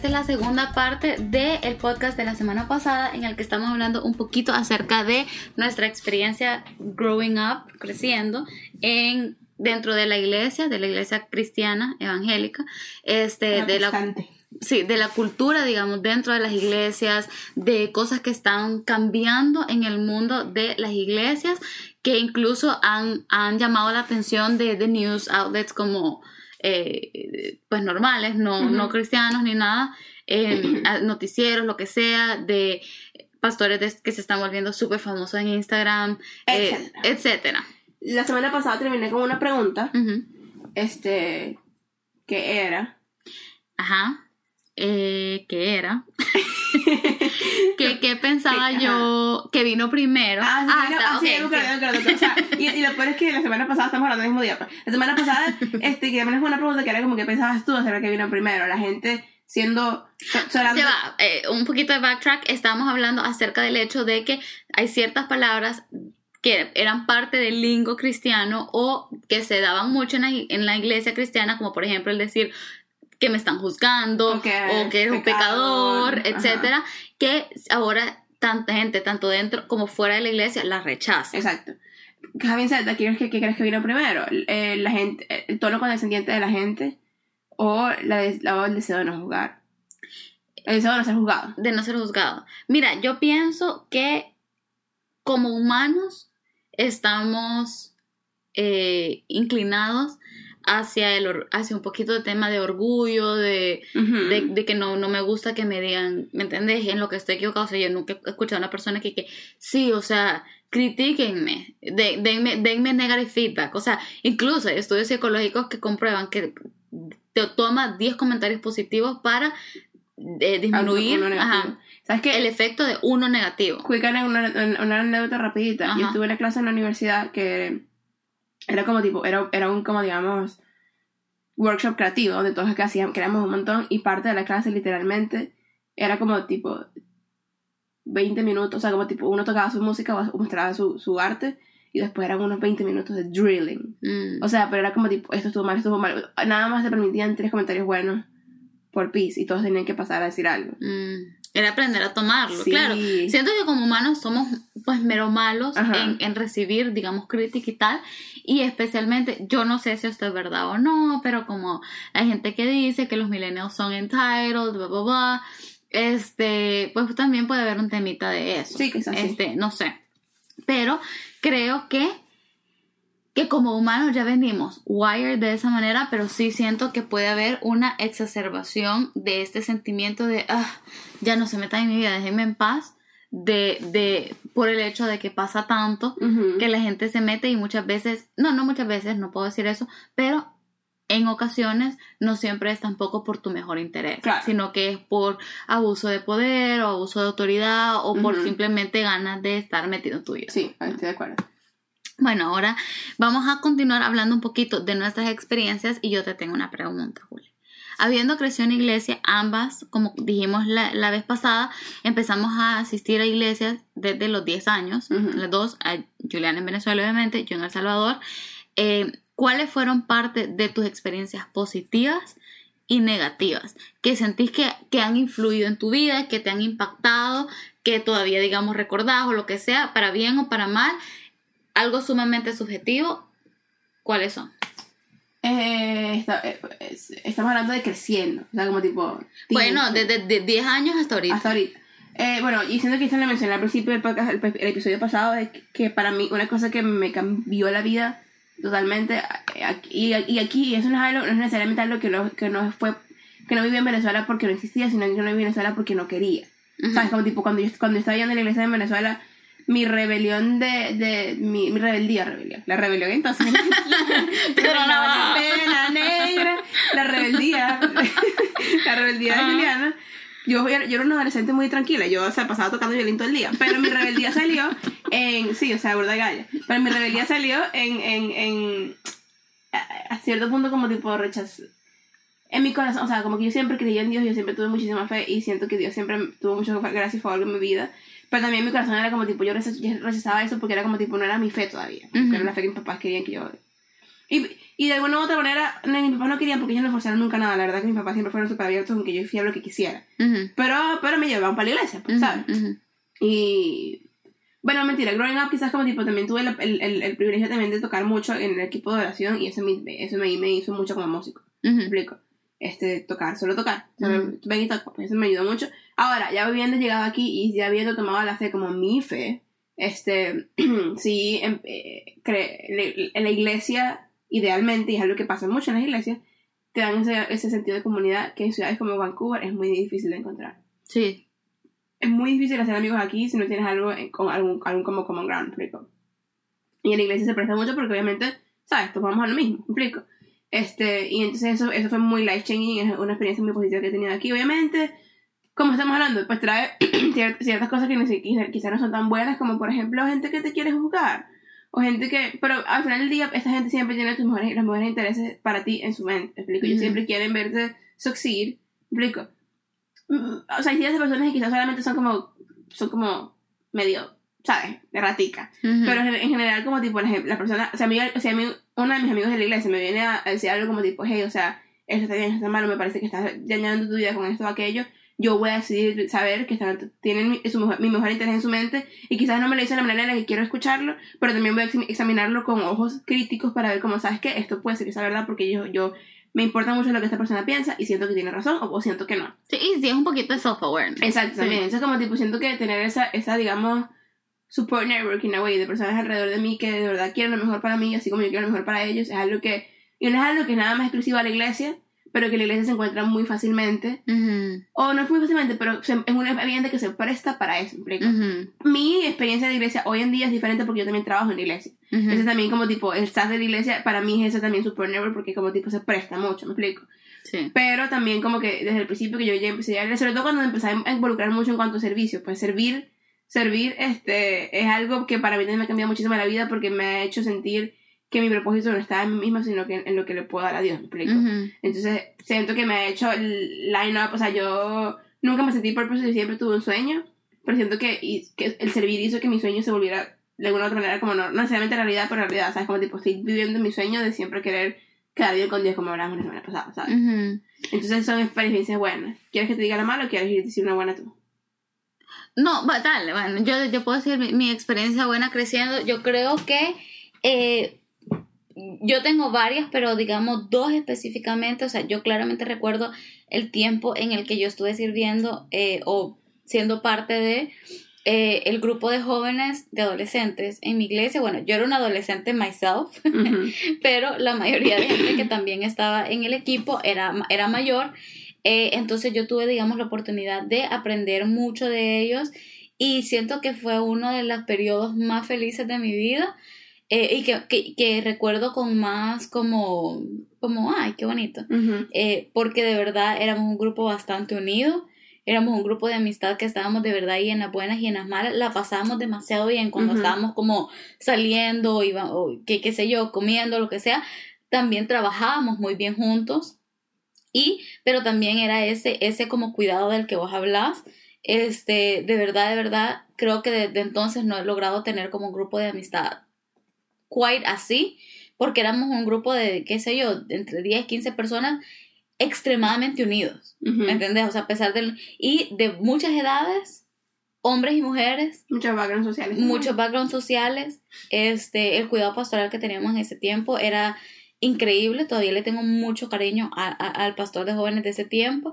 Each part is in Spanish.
Esta es la segunda parte del podcast de la semana pasada en el que estamos hablando un poquito acerca de nuestra experiencia growing up, creciendo en dentro de la iglesia, de la iglesia cristiana evangélica, este, de la sí, de la cultura, digamos, dentro de las iglesias, de cosas que están cambiando en el mundo de las iglesias, que incluso han, han llamado la atención de, de news outlets como, eh, pues normales, no, no cristianos ni nada, eh, noticieros, lo que sea, de pastores que se están volviendo súper famosos en Instagram, eh, etcétera. La semana pasada terminé con una pregunta, este, que era... Ajá eh, que era, que, pensaba yo que vino primero. Ah, sí, y, lo peor es que la semana pasada estamos hablando del mismo día. Pues. La semana pasada, este, que también es una pregunta que era como que pensabas tú acerca que vino primero. La gente siendo... Eh, un poquito de backtrack, estábamos hablando acerca del hecho de que hay ciertas palabras que eran parte del lingo cristiano o que se daban mucho en la, en la iglesia cristiana, como por ejemplo el decir que me están juzgando o que eres un pecador, etcétera, que ahora tanta gente, tanto dentro como fuera de la iglesia, la rechaza. Exacto. Javier Zeta, ¿qué, qué, crees que vino primero? Eh, la gente, ¿El tono condescendiente de la gente o la, la, el deseo de no juzgar? El deseo de no ser juzgado. De no ser juzgado. Mira, yo pienso que como humanos estamos eh, inclinados hacia, el, hacia un poquito de tema de orgullo, de, de, que no, no me gusta que me digan, ¿me entiendes? En lo que estoy equivocado. O sea, yo nunca he escuchado a una persona que, que sí, o sea, critíquenme, de, denme, denme negative feedback. O sea, incluso hay estudios psicológicos que comprueban que te toma 10 comentarios positivos para eh, disminuir ¿Sabes qué? el efecto de uno negativo. Cuican una, una anécdota rapidita. Yo estuve en una clase en la universidad que era como tipo, era, era un como digamos workshop creativo donde todos que hacían, creamos un montón y parte de la clase literalmente era como tipo 20 minutos, o sea, como tipo uno tocaba su música o mostraba su, su arte y después eran unos 20 minutos de drilling. Mm. O sea, pero era como tipo, esto estuvo mal, esto estuvo mal. Nada más te permitían tres comentarios buenos por piece y todos tenían que pasar a decir algo. Mm. Era aprender a tomarlo, claro. Siento que como humanos somos pues mero malos en, en, recibir, digamos, crítica y tal. Y especialmente, yo no sé si esto es verdad o no, pero como hay gente que dice que los millennials son entitled, bla, bla, bla, este, pues también puede haber un temita de eso. Sí, quizás. Este, no sé. Pero creo que que como humanos ya venimos wired de esa manera, pero sí siento que puede haber una exacerbación de este sentimiento de, ah, ya no se metan en mi vida, déjenme en paz, de, de, por el hecho de que pasa tanto, que la gente se mete y muchas veces, no, no muchas veces, no puedo decir eso, pero en ocasiones no siempre es tampoco por tu mejor interés, sino que es por abuso de poder o abuso de autoridad o por simplemente ganas de estar metido en tuyo. Sí, estoy de acuerdo. Bueno, ahora vamos a continuar hablando un poquito de nuestras experiencias y yo te tengo una pregunta, Julia. Habiendo crecido en iglesia, ambas, como dijimos la, vez pasada, empezamos a asistir a iglesias desde los 10 años, las dos, Juliana en Venezuela obviamente, yo en El Salvador. Eh, ¿Cuáles fueron parte de tus experiencias positivas y negativas que sentís que, que, han influido en tu vida, que te han impactado, que todavía digamos recordás o lo que sea, para bien o para mal, algo sumamente subjetivo, ¿cuáles son? Eh, eh estamos hablando de creciendo, o sea, como tipo... Bueno, desde 10 años hasta ahorita. Hasta ahorita. Eh, bueno, y siento que esto lo mencioné al principio del podcast, el, episodio pasado, de que para mí una cosa que me cambió la vida totalmente, eh, y, y aquí eso no es, algo, no es necesariamente algo que no, que no fue, que no viví en Venezuela porque no existía, sino que no viví en Venezuela porque no quería. ¿Sabes? Como tipo, cuando yo, cuando estaba yendo a la iglesia en Venezuela, mi rebelión de, de mi, mi, rebeldía, rebelión, la rebelión entonces, pero la pena negra, la rebeldía, la rebeldía de Juliana. Yo, yo era una adolescente muy tranquila, yo o sea, pasaba tocando violín todo el día, pero mi rebeldía salió en, sí, o sea, burda galla, pero mi rebeldía salió en, en, en a, cierto punto como tipo rechazo, en mi corazón, o sea, como que yo siempre creía en Dios, yo siempre tuve muchísima fe y siento que Dios siempre tuvo mucho gracia y favor en mi vida, pero también mi corazón era como tipo, yo rechazaba eso porque era como tipo, no era mi fe todavía. Uh Era la fe que mis papás querían que yo. Y, y de alguna u otra manera, mis papás no querían porque ellos no forzaron nunca nada. La verdad que mis papás siempre fueron súper abiertos aunque yo hiciera lo que quisiera. Ujú, Pero, pero me llevaban para la iglesia, pues, ¿sabes? Y bueno, mentira, growing up quizás como tipo también tuve la- el, el, el privilegio también de tocar mucho en el equipo de oración y eso me, eso me, me hizo mucho como músico. ¿Me explico? Este, tocar, solo tocar. Ven y toca, pues eso me ayudó mucho. Ahora, ya habiendo llegado aquí y ya habiendo tomado la fe como mi fe, este, sí, em- eh, cre- le- en la iglesia, idealmente, y es algo que pasa mucho en las iglesias, te dan ese, ese sentido de comunidad que en ciudades como Vancouver es muy difícil de encontrar Sí. es muy difícil hacer amigos aquí si no tienes algo en- con algún, algún como common ground, ¿me explico? Y en la iglesia se presta mucho porque obviamente, ¿sabes? Todos vamos a lo mismo, ¿me explico? Este, y entonces eso, eso fue muy life changing, es una experiencia muy positiva que he tenido aquí. Obviamente, como estamos hablando, pues trae cier- ciertas cosas que quizás no son tan buenas, como por ejemplo gente que te quiere juzgar. O gente que, pero al final del día, esta gente siempre tiene tus mejores, los mejores intereses para ti en su mente, ¿me explico? Ellos siempre quieren verte succeed, ¿me explico? Mm, O sea, hay ciertas personas que quizás solamente son como, son como medio, ¿sabes? De ratica. Pero en en general, como tipo, la, gen- la persona, o sea, a mí, o sea, a mí, uno de mis amigos de la iglesia me viene a, a decir algo como tipo, hey, o sea, esto está bien, esto está malo, me parece que estás dañando tu vida con esto o aquello. Yo voy a decidir saber que están, tienen mi, su mejor, mi mejor interés en su mente y quizás no me lo dicen de la manera en la que quiero escucharlo, pero también voy a exam- examinarlo con ojos críticos para ver cómo, ¿sabes qué? Esto puede ser que sea verdad porque yo, yo me importa mucho lo que esta persona piensa y siento que tiene razón o, o siento que no. Sí, y sí, es un poquito de self-awareness. Exacto, Sí. también. Entonces, como tipo, siento que tener esa, esa, digamos, support network in a way de personas alrededor de mí que de verdad quieren lo mejor para mí, así como yo quiero lo mejor para ellos, es algo que, y no es algo que es nada más exclusivo a la iglesia, pero que la iglesia se encuentra muy fácilmente, Ujú, o no es muy fácilmente, pero se- es un ambiente que se presta para eso, ¿me explico? ujú, Mi experiencia de iglesia hoy en día es diferente porque yo también trabajo en la iglesia. ujú. Ese también como tipo, el staff de la iglesia, para mí es ese también support network porque como tipo se presta mucho, ¿me explico? Sí. Pero también como que desde el principio que yo ya empecé a sobre todo cuando empecé a involucrar mucho en cuanto a servicio, pues servir, servir este es algo que para mí también me ha cambiado muchísimo la vida porque me ha hecho sentir que mi propósito no está en mí misma, sino que en lo que le puedo dar a Dios, ¿me explico? Ujú, Entonces siento que me ha hecho el line up, o sea, yo nunca me sentí purpose y siempre tuve un sueño, pero siento que, y- que el servir hizo que mi sueño se volviera de alguna u otra manera como no, no necesariamente realidad, pero realidad, ¿sabes? Como tipo estoy viviendo mi sueño de siempre querer quedar bien con Dios como hablamos la semana pasada, ¿sabes? ujú. Entonces son experiencias buenas. ¿Quieres que te diga la mala o quieres decir una buena tú? No, va, dale, bueno, yo, yo puedo decir mi, mi experiencia buena creciendo. Yo creo que eh, yo tengo varias, pero digamos dos específicamente. O sea, yo claramente recuerdo el tiempo en el que yo estuve sirviendo eh, o siendo parte de eh, el grupo de jóvenes, de adolescentes en mi iglesia. Bueno, yo era una adolescente myself, pero la mayoría de gente que también estaba en el equipo era, era mayor. Eh, entonces yo tuve, digamos, la oportunidad de aprender mucho de ellos y siento que fue uno de los periodos más felices de mi vida eh, y que, que, que recuerdo con más como, como, ay, qué bonito, eh, porque de verdad éramos un grupo bastante unido. Éramos un grupo de amistad que estábamos de verdad ahí en las buenas y en las malas. La pasábamos demasiado bien cuando Ujú. estábamos como saliendo, iba, o qué, qué sé yo, comiendo, lo que sea. También trabajábamos muy bien juntos. Y, pero también era ese, ese como cuidado del que vos hablás. Este, de verdad, de verdad, creo que desde entonces no he logrado tener como un grupo de amistad quite así, porque éramos un grupo de, qué sé yo, entre 10, 15 personas extremadamente unidos, Ujú. ¿me entendés? O sea, a pesar del... Y de muchas edades, hombres y mujeres, Muchos backgrounds sociales. muchos backgrounds sociales, este, el cuidado pastoral que teníamos en ese tiempo era increíble, todavía le tengo mucho cariño a- a- al pastor de jóvenes de ese tiempo.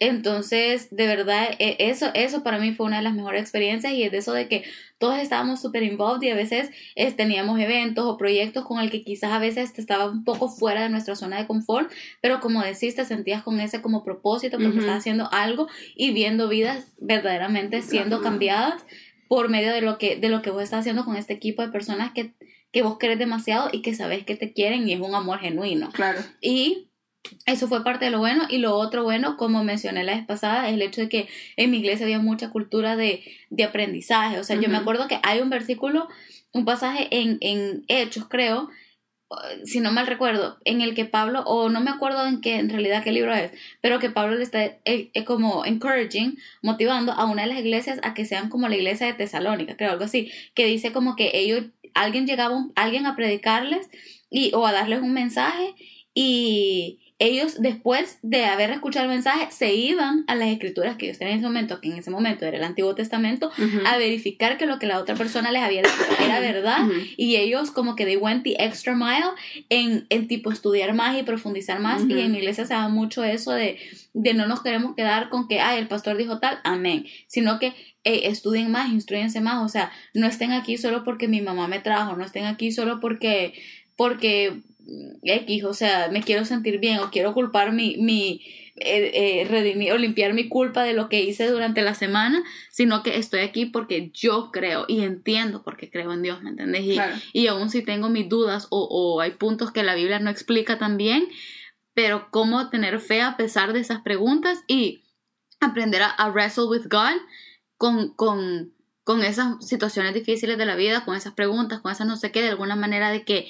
Entonces, de verdad, e- eso, eso para mí fue una de las mejores experiencias y es de eso de que todos estábamos súper involved y a veces eh, teníamos eventos o proyectos con el que quizás a veces te estaba un poco fuera de nuestra zona de confort, pero como decís, te sentías con ese como propósito porque Ujú. estás haciendo algo y viendo vidas verdaderamente siendo Claro. cambiadas por medio de lo que, de lo que vos estás haciendo con este equipo de personas que, que vos querés demasiado y que sabes que te quieren y es un amor genuino. Claro. Y eso fue parte de lo bueno. Y lo otro bueno, como mencioné la vez pasada, es el hecho de que en mi iglesia había mucha cultura de, de aprendizaje. O sea, yo me acuerdo que hay un versículo, un pasaje en, en Hechos, creo, si no mal recuerdo, en el que Pablo, o no me acuerdo en qué, en realidad qué libro es, pero que Pablo le está eh, eh, como encouraging, motivando a una de las iglesias a que sean como la iglesia de Tesalónica, creo, algo así, que dice como que ellos, alguien llegaba, un- alguien a predicarles y, o a darles un mensaje y, ellos después de haber escuchado el mensaje se iban a las escrituras que ellos tenían en ese momento, que en ese momento era el Antiguo Testamento, a verificar que lo que la otra persona les había dicho era verdad y ellos como que they went the extra mile en, en tipo estudiar más y profundizar más y en mi iglesia se da mucho eso de, de no nos queremos quedar con que, ay, el pastor dijo tal, amén, sino que estudien más, instruyense más, o sea, no estén aquí solo porque mi mamá me trajo, no estén aquí solo porque porque X, o sea, me quiero sentir bien o quiero culpar mi, mi eh, eh, redimir o limpiar mi culpa de lo que hice durante la semana, sino que estoy aquí porque yo creo y entiendo porque creo en Dios, ¿me entiendes? Y, y aún si tengo mis dudas o, o, hay puntos que la Biblia no explica también, pero cómo tener fe a pesar de esas preguntas y aprender a, a wrestle with God con, con, con esas situaciones difíciles de la vida, con esas preguntas, con esas no sé qué, de alguna manera de que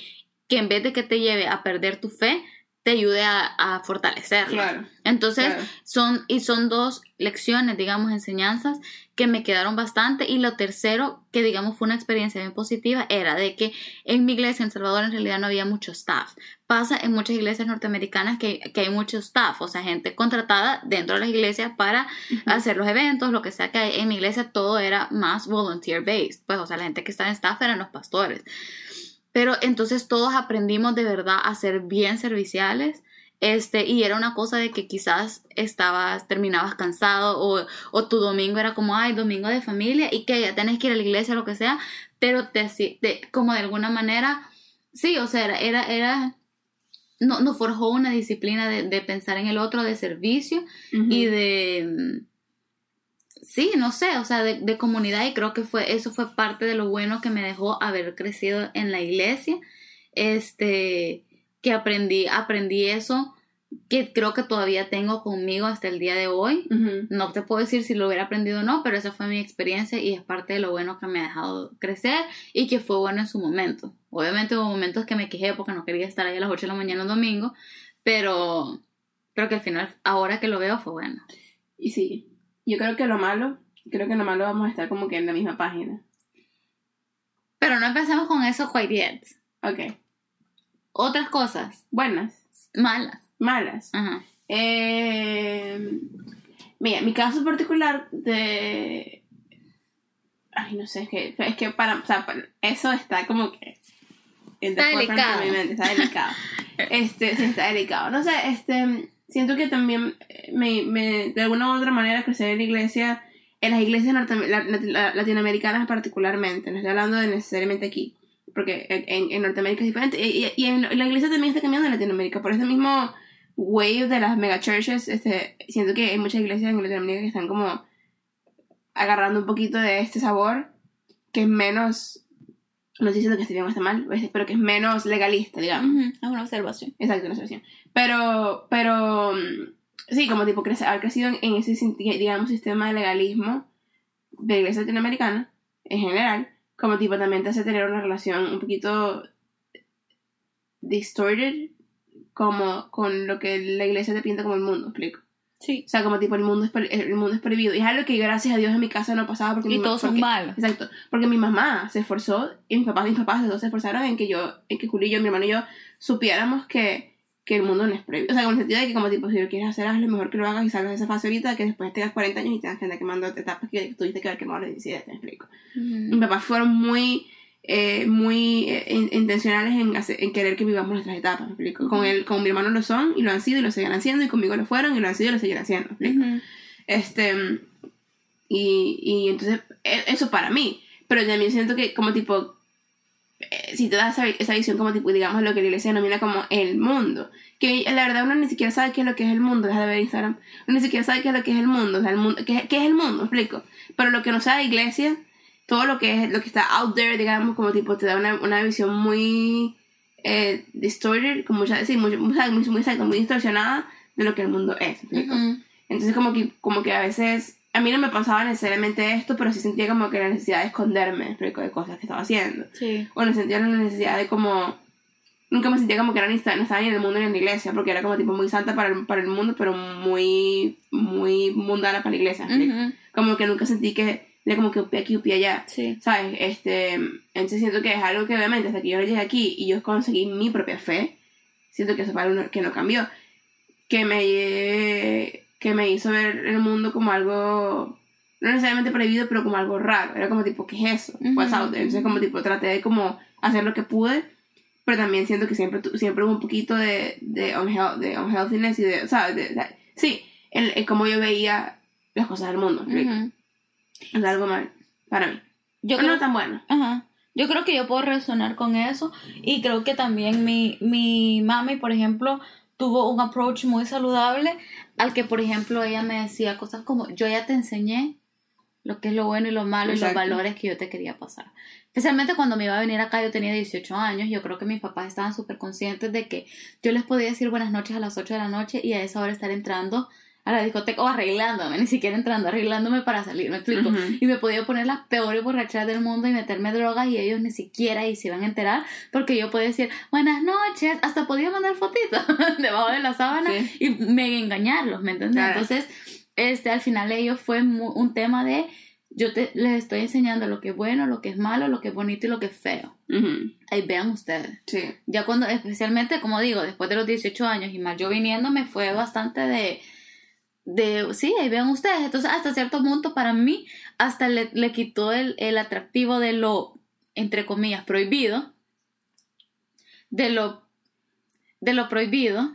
que en vez de que te lleve a perder tu fe, te ayude a, a fortalecerla. Entonces, son, y son dos lecciones, digamos, enseñanzas que me quedaron bastante. Y lo tercero, que digamos fue una experiencia bien positiva, era de que en mi iglesia en Salvador en realidad no había mucho staff. Pasa en muchas iglesias norteamericanas que, que hay mucho staff, o sea, gente contratada dentro de las iglesias para hacer los eventos, lo que sea que en mi iglesia todo era más volunteer based. Pues, o sea, la gente que estaba en staff eran los pastores. Pero entonces todos aprendimos de verdad a ser bien serviciales. Este, y era una cosa de que quizás estabas, terminabas cansado o, o tu domingo era como, ay, domingo de familia y que ya tenés que ir a la iglesia o lo que sea, pero te, te, como de alguna manera, sí, o sea, era, era, era no, nos forjó una disciplina de, de, pensar en el otro, de servicio y de, sí, no sé, o sea, de, comunidad y creo que fue, eso fue parte de lo bueno que me dejó haber crecido en la iglesia, este, que aprendí, aprendí eso que creo que todavía tengo conmigo hasta el día de hoy. No te puedo decir si lo hubiera aprendido o no, pero esa fue mi experiencia y es parte de lo bueno que me ha dejado crecer y que fue bueno en su momento. Obviamente hubo momentos que me quejé porque no quería estar ahí a las 8 de la mañana un domingo, pero creo que al final, ahora que lo veo, fue bueno. Y sí, yo creo que lo malo, creo que lo malo vamos a estar como que en la misma página. Pero no empecemos con eso quite yet. Ok. Otras cosas. Buenas. Malas. Malas. Ajá. Eh, mira, mi caso particular de... Ay, no sé, es que, es que para, o sea, eso está como que... Está delicado. está delicado. este, sí, está delicado. No sé, este siento que también eh, me, me, de alguna u otra manera crecer en la iglesia, en las iglesias latinoamericanas particularmente, no estoy hablando de necesariamente aquí, porque en, en Norteamérica es diferente, y, y, la iglesia también está cambiando en Latinoamérica, por ese mismo wave de las megachurches, este, siento que hay muchas iglesias en Latinoamérica que están como agarrando un poquito de este sabor, que es menos no estoy diciendo que esté bien o esté mal, pero que es menos legalista, digamos. Es una observación. Exacto, una observación. Pero, pero, mm, sí, como tipo crece, haber crecido en, ese, digamos, sistema de legalismo de la iglesia latinoamericana, en general, como tipo también te hace tener una relación un poquito distorted como con lo que la iglesia te pinta como el mundo, explico. Sí. O sea, como tipo el mundo es, el mundo es prohibido. Y es algo que gracias a Dios en mi casa no pasaba porque... Y todos son malos. Exacto. Porque mi mamá se esforzó, y mis papás, mis papás todos se esforzaron en que yo, en que Julio y yo, mi hermano y yo, supiéramos que, que el mundo no es prohibido. O sea, como en el sentido de que como tipo, si lo quieres hacer, hazlo mejor que lo hagas y salgas de esa fase ahorita, que después tengas 40 años y tengas que andar quemando etapas que tuviste que haber quemado a los 17, te explico. Mis papás fueron muy eh, muy eh, intencionales en, en, querer que vivamos nuestras etapas, Con, él, con mi hermano lo son y lo han sido y lo seguirán haciendo y conmigo lo fueron y lo han sido y lo seguirán haciendo, Este, y, y entonces, e, eso para mí, pero también siento que como tipo, eh, si te das esa, esa, visión como tipo, digamos, lo que la iglesia denomina como el mundo, que la verdad uno ni siquiera sabe qué es lo que es el mundo, deja de ver Instagram, uno ni siquiera sabe qué es lo que es el mundo, o sea, el mundo, qué, qué es el mundo, explico, pero lo que no sabe la iglesia todo lo que es lo que está out there, digamos, como tipo te da una, una visión muy eh, distorted, como mucha, sí, muy, muy, muy, muy, distorsionada de lo que el mundo es. Entonces como que, como que a veces, a mí no me pasaba necesariamente esto, pero sí sentía como que la necesidad de esconderme de cosas que estaba haciendo. Sí. O no sentía la necesidad de como... Nunca me sentía como que era ni, no estaba ni en el mundo ni en la iglesia, porque era como tipo muy santa para el, para el mundo, pero muy, muy mundana para la iglesia. Como que nunca sentí que de como que upia aquí, upia allá. Sí. ¿Sabes? Este, entonces siento que es algo que obviamente hasta que yo llegué aquí y yo conseguí mi propia fe, siento que eso fue algo que no cambió. que me, que me hizo ver el mundo como algo, no necesariamente prohibido, pero como algo raro. Era como tipo, ¿qué es eso? Pues Entonces como tipo traté de como hacer lo que pude, pero también siento que siempre, siempre hubo un poquito de, de, de unhealthiness y de, o sea, sí, el, como yo veía las cosas del mundo. Es algo mal para mí. Yo creo, no tan bueno. Ajá. Yo creo que yo puedo resonar con eso y creo que también mi, mi mami, por ejemplo, tuvo un approach muy saludable al que, por ejemplo, ella me decía cosas como, yo ya te enseñé lo que es lo bueno y lo malo y los valores que yo te quería pasar. Especialmente cuando me iba a venir acá, yo tenía 18 años, yo creo que mis papás estaban súper conscientes de que yo les podía decir buenas noches a las 8 de la noche y a esa hora estar entrando a la discoteca o arreglándome, ni siquiera entrando, arreglándome para salir, me explico. Y me podía poner las peores borracheras del mundo y meterme drogas y ellos ni siquiera y se iban a enterar porque yo podía decir buenas noches, hasta podía mandar fotitos debajo de la sábana y me engañarlos, ¿me entiendes? Entonces, este, al final ellos fue un tema de yo te, les estoy enseñando lo que es bueno, lo que es malo, lo que es bonito y lo que es feo. Ahí vean ustedes. Sí. Ya cuando, especialmente, como digo, después de los 18 años y más yo viniendo, me fue bastante de de, sí, ahí vean ustedes. Entonces, hasta cierto punto, para mí, hasta le, le quitó el, el, atractivo de lo, entre comillas, prohibido. De lo, de lo prohibido.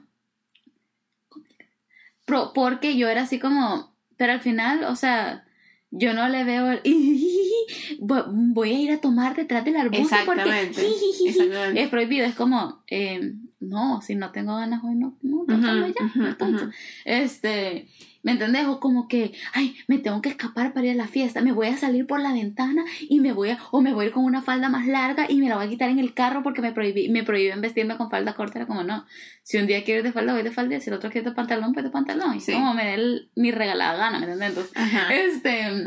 porque yo era así como, pero al final, o sea, yo no le veo el, voy a ir a tomar detrás del arbusto porque es prohibido, es como, eh, no, si no tengo ganas hoy, no, no, ya, Este, ¿me entendés? O como que, ay, me tengo que escapar para ir a la fiesta, me voy a salir por la ventana y me voy a, o me voy a ir con una falda más larga y me la voy a quitar en el carro porque me prohibí, me prohíben vestirme con falda corta, era como, no, si un día quiero ir de falda, voy de falda, y si el otro quiere de pantalón, pues de pantalón, y como me dé mi regalada gana, ¿me entendés? Entonces, este,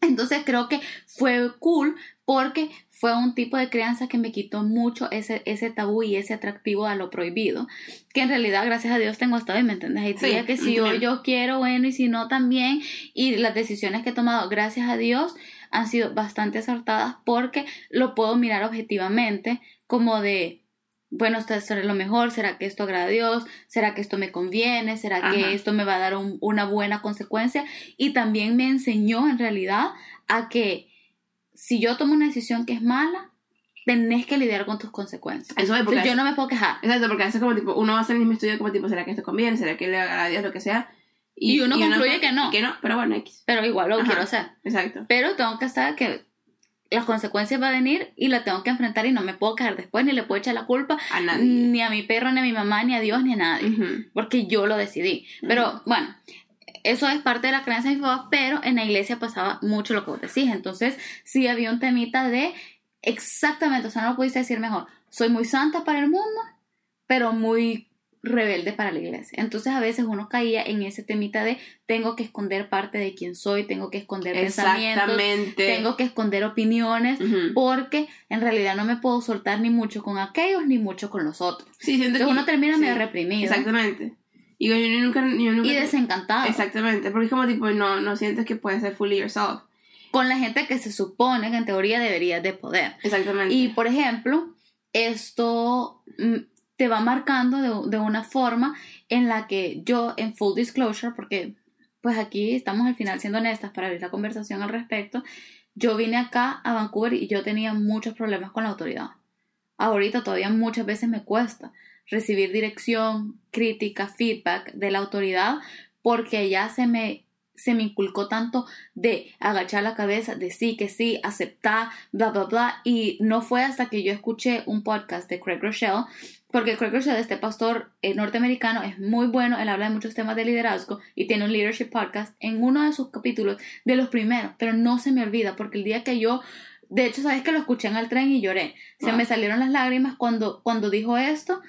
entonces creo que fue cool porque fue un tipo de crianza que me quitó mucho ese, ese tabú y ese atractivo a lo prohibido, que en realidad, gracias a Dios, tengo hasta hoy, ¿me entiendes? Y que si yo, yo quiero, bueno, y si no, también, y las decisiones que he tomado, gracias a Dios, han sido bastante acertadas porque lo puedo mirar objetivamente como de, bueno, esto es lo mejor, ¿será que esto agrada a Dios? ¿Será que esto me conviene? ¿Será que esto me va a dar una buena consecuencia? Y también me enseñó en realidad a que si yo tomo una decisión que es mala, tenés que lidiar con tus consecuencias. Eso es porque yo no me puedo quejar. Exacto, porque a veces como tipo, uno va a hacer el mismo estudio como tipo, ¿será que esto conviene? ¿Será que le haga a Dios lo que sea? Y, uno concluye que no. Que no, pero bueno, X. Pero igual lo quiero hacer. Exacto. Pero tengo que saber que las consecuencias van a venir y las tengo que enfrentar y no me puedo quedar después, ni le puedo echar la culpa a nadie. Ni a mi perro, ni a mi mamá, ni a Dios, ni a nadie. Porque yo lo decidí. Pero bueno, eso es parte de la creencia de mi papá, pero en la iglesia pasaba mucho lo que vos decís. Entonces, sí había un temita de exactamente, o sea, no lo pudiste decir mejor. Soy muy santa para el mundo, pero muy rebelde para la iglesia. Entonces a veces uno caía en ese temita de tengo que esconder parte de quién soy, tengo que esconder pensamientos, tengo que esconder opiniones, porque en realidad no me puedo soltar ni mucho con aquellos ni mucho con los otros. Sí, Entonces uno termina medio reprimido. Exactamente. Y yo, nunca, y desencantado. Exactamente, porque es como tipo, no, no sientes que puedes ser fully yourself. Con la gente que se supone que en teoría deberías de poder. Exactamente. Y por ejemplo, esto mm, te va marcando de, de una forma en la que yo, en full disclosure, porque pues aquí estamos al final siendo honestas para abrir la conversación al respecto, yo vine acá a Vancouver y yo tenía muchos problemas con la autoridad. Ahorita todavía muchas veces me cuesta recibir dirección, crítica, feedback de la autoridad, porque ya se me, se me inculcó tanto de agachar la cabeza, de sí, que sí, aceptar, bla, bla, bla. Y no fue hasta que yo escuché un podcast de Craig Rochelle, porque Craig Rochelle, este pastor eh, norteamericano, es muy bueno, él habla de muchos temas de liderazgo y tiene un leadership podcast en uno de sus capítulos, de los primeros, pero no se me olvida, porque el día que yo de hecho, sabes que lo escuché en el tren y lloré. Se me salieron las lágrimas cuando, cuando dijo esto.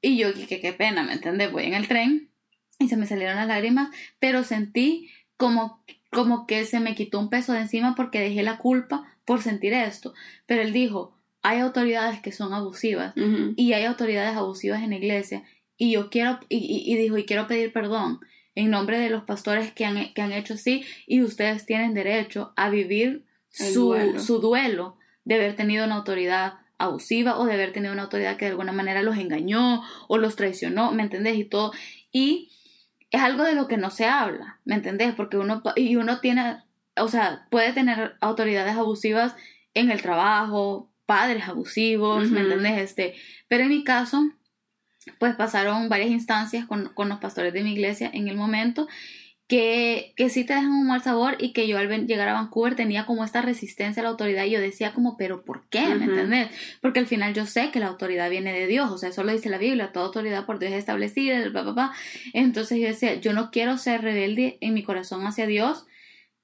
Y yo, que qué pena, ¿me entiendes? Voy en el tren y se me salieron las lágrimas, pero sentí como, como que se me quitó un peso de encima porque dejé la culpa por sentir esto. Pero él dijo, hay autoridades que son abusivas y hay autoridades abusivas en la iglesia y yo quiero, y, dijo, y quiero pedir perdón en nombre de los pastores que han, que han hecho así y ustedes tienen derecho a vivir su su duelo de haber tenido una autoridad abusiva o de haber tenido una autoridad que de alguna manera los engañó o los traicionó, ¿me entendés? Y todo. Y es algo de lo que no se habla, ¿me entendés? Porque uno, y uno tiene, o sea, puede tener autoridades abusivas en el trabajo, padres abusivos, ¿me entendés? Este, pero en mi caso, pues pasaron varias instancias con, con los pastores de mi iglesia en el momento que, que sí te dejan un mal sabor y que yo al llegar a Vancouver tenía como esta resistencia a la autoridad y yo decía como, pero ¿por qué? ¿Me entendés? Porque al final yo sé que la autoridad viene de Dios, o sea, eso lo dice la Biblia, toda autoridad por Dios es establecida, papá, Entonces yo decía, yo no quiero ser rebelde en mi corazón hacia Dios,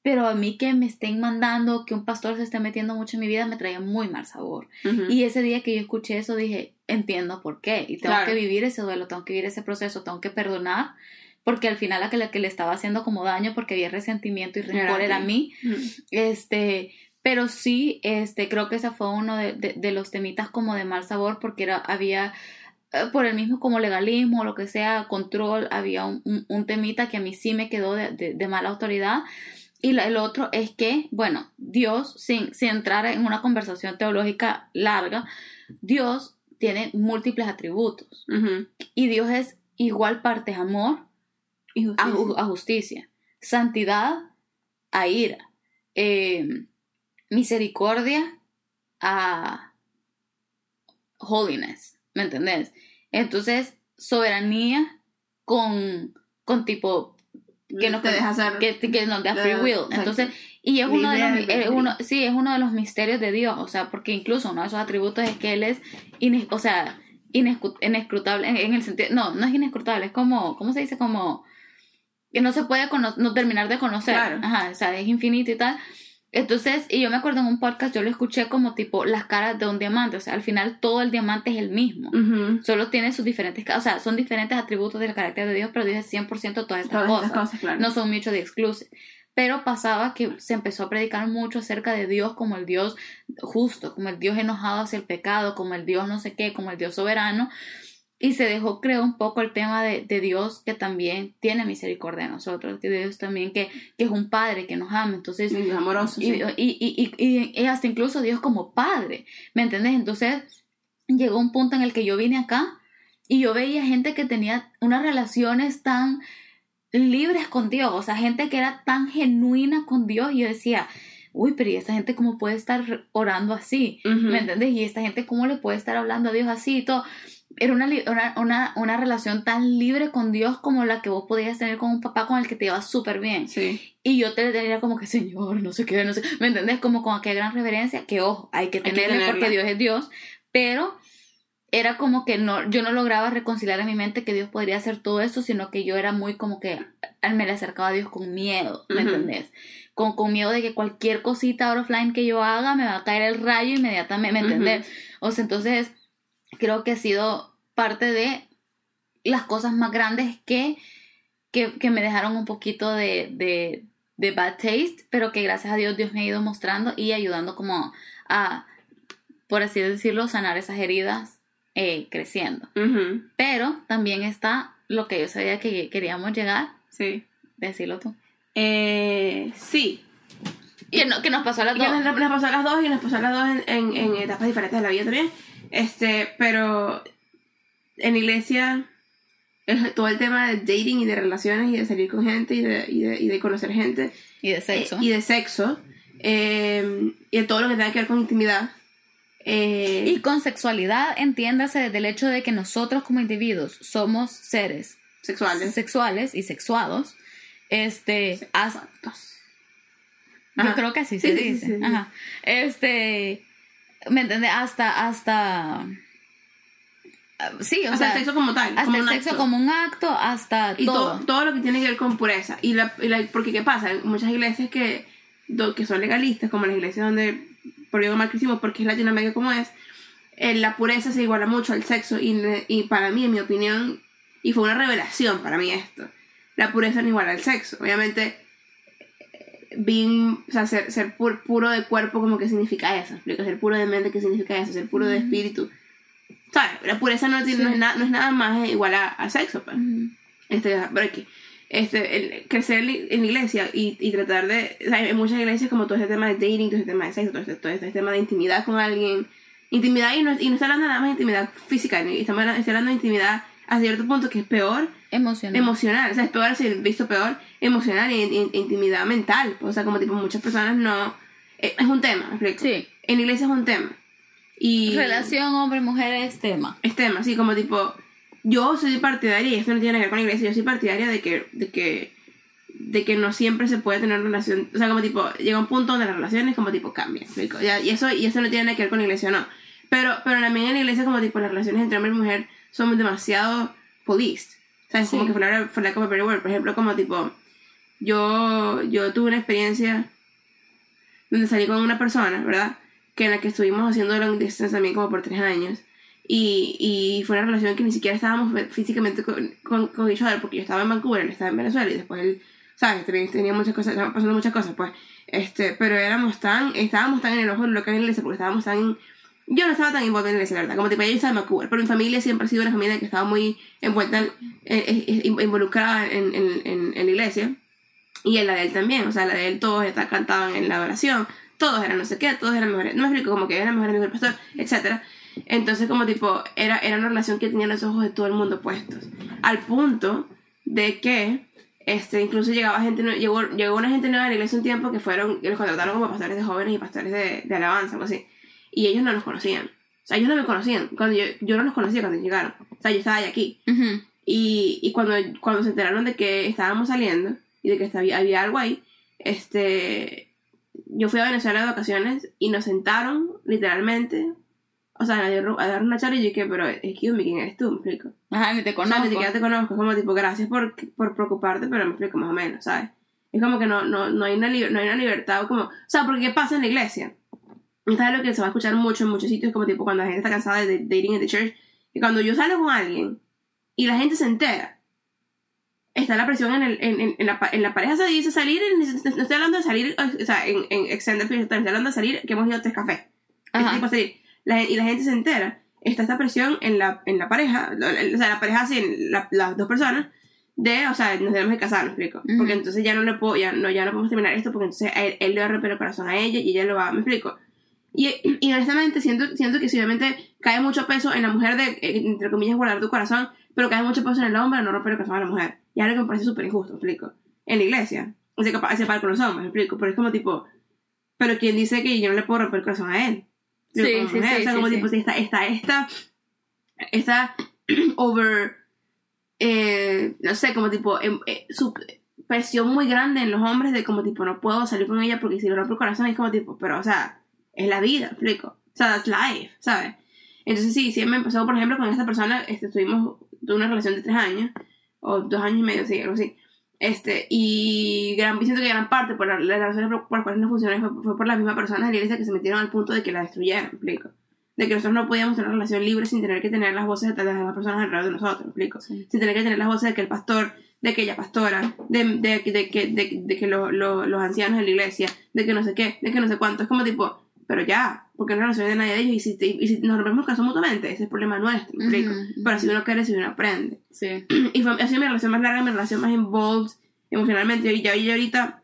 pero a mí que me estén mandando, que un pastor se esté metiendo mucho en mi vida, me traía muy mal sabor. Y ese día que yo escuché eso dije, entiendo por qué, y tengo que vivir ese duelo, tengo que vivir ese proceso, tengo que perdonar porque al final que, la que le estaba haciendo como daño porque había resentimiento y rencor era, a mí. Este, pero sí, este, creo que ese fue uno de, de, los temitas como de mal sabor porque era, había, eh, por el mismo como legalismo o lo que sea, control, había un, un, temita que a mí sí me quedó de, de mala autoridad. Y el otro es que, bueno, Dios, sin, sin entrar en una conversación teológica larga, Dios tiene múltiples atributos. Y Dios es igual partes amor, a, justicia, santidad a ira, eh, misericordia a holiness, ¿me entendés? Entonces, soberanía con, con tipo que no te deja hacer que, que nos da free will. Entonces, y es uno de los uno, sí, es uno de los misterios de Dios, o sea, porque incluso uno de esos atributos es que él es o sea, inescrutable en, el sentido, no, no es inescrutable, es como, ¿cómo se dice? Como que no se puede no terminar de conocer. Ajá, o sea, es infinito y tal. Entonces, y yo me acuerdo en un podcast, yo lo escuché como tipo las caras de un diamante, o sea, al final todo el diamante es el mismo, solo tiene sus diferentes, o sea, son diferentes atributos del carácter de Dios, pero Dios es 100% todas estas cosas, no son mucho de exclusive. Pero pasaba que se empezó a predicar mucho acerca de Dios como el Dios justo, como el Dios enojado hacia el pecado, como el Dios no sé qué, como el Dios soberano, y se dejó, creo, un poco el tema de, Dios que también tiene misericordia de nosotros, que Dios también que, que es un padre que nos ama, entonces... Y amoroso, y, y, y, hasta incluso Dios como padre, ¿me entendés? Entonces llegó un punto en el que yo vine acá y yo veía gente que tenía unas relaciones tan libres con Dios, o sea, gente que era tan genuina con Dios y yo decía, uy, pero ¿y esta gente cómo puede estar orando así? ¿Me entendés? Y esta gente cómo le puede estar hablando a Dios así y todo era una, una, una, relación tan libre con Dios como la que vos podías tener con un papá con el que te ibas súper bien. Sí. Y yo te diría como que, Señor, no sé qué, no sé. ¿Me entendés? Como con aquella gran reverencia, que ojo, hay que tenerle porque Dios es Dios. Pero era como que no, yo no lograba reconciliar en mi mente que Dios podría hacer todo eso, sino que yo era muy como que me le acercaba a Dios con miedo, ¿me entendés? Con, con miedo de que cualquier cosita offline que yo haga me va a caer el rayo inmediatamente, ¿me entendés? O sea, entonces creo que ha sido parte de las cosas más grandes que, que, me dejaron un poquito de, de, bad taste, pero que gracias a Dios Dios me ha ido mostrando y ayudando como a, por así decirlo, sanar esas heridas eh, creciendo. Pero también está lo que yo sabía que queríamos llegar. Sí. Decirlo tú. Eh, sí. Que, no, que nos pasó a las dos. Nos, pasó a las dos y nos pasó a las dos en, en etapas diferentes de la vida también. Este, pero en iglesia todo el tema de dating y de relaciones y de salir con gente y de, y de, y de conocer gente. Y de sexo. y de sexo. Eh, y de todo lo que tenga que ver con intimidad. Eh, y con sexualidad, entiéndase desde el hecho de que nosotros como individuos somos seres sexuales, sexuales y sexuados. Este, yo creo que así se dice. Ajá. Este, ¿Me entiendes? Hasta, hasta... Sí, o hasta sea... el sexo como tal. Hasta el sexo como un acto, hasta y todo. todo. lo que tiene que ver con pureza. Y la, porque ¿qué pasa? muchas iglesias que, que son legalistas, como las iglesias donde, por bien mal que hicimos, porque es Latinoamérica como es, eh, la pureza se iguala mucho al sexo. Y, y para mí, en mi opinión, y fue una revelación para mí esto, la pureza no iguala al sexo. Obviamente bien, o sea, ser, ser puro de cuerpo como que significa eso, ser puro de mente que significa eso, ser puro de espíritu. ¿Sabes? La pureza no, tiene, no, es, nada, no es nada más igual a, sexo, pues. Este, pero aquí, este, el, crecer en la iglesia y, y tratar de, o sea, en muchas iglesias como todo este tema de dating, todo este tema de sexo, todo este, todo este tema de intimidad con alguien, intimidad y no, y no está hablando nada más de intimidad física, estamos hablando, estoy hablando de intimidad a cierto punto que es peor Emocional. emocional, o sea, es peor, si visto peor, emocional e intimidad mental. O sea, como tipo, muchas personas no... Es, es un tema, ¿me explico? Sí. En la iglesia es un tema. Y... Relación hombre-mujer es tema. Es tema, así como tipo... Yo soy partidaria, y esto no tiene que ver con la iglesia, yo soy partidaria de que... De que de que no siempre se puede tener relación, o sea, como tipo, llega un punto donde las relaciones como tipo cambian, ¿me explico? Ya, y eso y eso no tiene nada que ver con la iglesia, no. Pero pero también en la iglesia como tipo las relaciones entre hombre y mujer son demasiado policed. ¿Sabes? Como Sí. que fuera fuera como very word. Por ejemplo, como tipo yo yo tuve una experiencia donde salí con una persona, ¿verdad? Que en la que estuvimos haciendo long distance también como por tres años. Y, y fue una relación que ni siquiera estábamos físicamente con, con, con each other, porque yo estaba en Vancouver, él estaba en Venezuela y después él, ¿sabes? Tenía, muchas cosas, estaban pasando muchas cosas, pues. Este, pero éramos tan, estábamos tan en el ojo de lo que en la iglesia, porque estábamos tan... Yo no estaba tan envuelta en la iglesia, la verdad, como tipo, yo estaba en Vancouver, pero mi familia siempre ha sido una familia que estaba muy envuelta, en- involucrada en, en, en, en la iglesia. Y en la de él también, o sea, la de él todos está- cantaban en la adoración, todos eran no sé qué, todos eran mejores, no me explico, como que eran mejores amigos del pastor, etcétera Entonces, como tipo, era, era una relación que tenía los ojos de todo el mundo puestos. Al punto de que, este, incluso llegaba gente, llegó, llegó una gente nueva a la iglesia un tiempo que fueron, que los contrataron como pastores de jóvenes y pastores de, de alabanza, algo así. Y ellos no los conocían. O sea, ellos no me conocían. Cuando yo, yo no los conocía cuando llegaron. O sea, yo estaba ya aquí. Y, y cuando, cuando se enteraron de que estábamos saliendo y de que había, había algo ahí, este, yo fui a Venezuela de vacaciones y nos sentaron literalmente, o sea, a, dar- a dar una charla y yo dije, pero excuse me, ¿quién eres tú? Me explico. Ajá, ni te O sea, conozco. ni siquiera te conozco, es como tipo, gracias por, por preocuparte, pero me explico más o menos, ¿sabes? Es como que no, no, no, hay, una no hay una libertad, como, o sea, porque ¿qué pasa en la iglesia? Y sabes lo que se va a escuchar mucho en muchos sitios, como tipo cuando la gente está cansada de dating in the church, y cuando yo salgo con alguien y la gente se entera, está la presión en, el, en, en, en la, en la pareja se dice salir, no estoy hablando de salir, o sea, en, en extended period estoy hablando de salir, que hemos ido a tres cafés. Ajá. tipo de salir. La y la gente se entera. Está esta presión en la, en la pareja, o sea, la pareja así, la- las dos personas, de, o sea, nos debemos de casar, ¿me explico? Ujú. Porque entonces ya no le puedo, ya no, ya no podemos terminar esto, porque entonces él, él le va a romper el corazón a ella y ella lo va, ¿me explico? Y, y honestamente siento, siento que si obviamente cae mucho peso en la mujer de, eh, entre comillas, guardar tu corazón, pero cae mucho peso en el hombre no romper el corazón a la mujer. Y algo que me parece súper injusto, ¿me explico? En la iglesia. O sea, que se para con los hombres, ¿me explico? Pero es como tipo, pero ¿quién dice que yo no le puedo romper el corazón a él? Sí, sí, sí, O sea, como tipo, si está, está esta, esta over, eh, no sé, como tipo, em- eh, su presión muy grande en los hombres de como tipo, no puedo salir con ella porque si le rompo el corazón es como tipo, pero o sea, es la vida, ¿me explico. O sea, that's life, ¿sabes? Entonces sí, sí me empezó, por ejemplo, con esta persona, este, tuvimos una relación de tres años, o dos años y medio, sí, algo así. Este, y gran, siento que gran parte por la- las razones por, por las cuales no funcionó fue, fue por las mismas personas de la iglesia que se metieron al punto de que la destruyeron, ¿me explico. De que nosotros no podíamos tener una relación libre sin tener que tener las voces de las demás personas alrededor de nosotros, ¿me explico. Sí. Sin tener que tener las voces de que el pastor, de que ella pastora, de, de, de, que- de, de que lo- lo- los ancianos de la iglesia, de que no sé qué, de que no sé cuánto. Es como tipo, pero ya, porque no es relación de nadie de ellos y si, te- y si nos rompemos caso mutuamente, ese es el problema nuestro, ¿me explico. Ujú, ujú. Pero si uno quiere, si uno aprende. Sí. Y fue, ha sido mi relación más larga, mi relación más involved emocionalmente. Y ya, y ahorita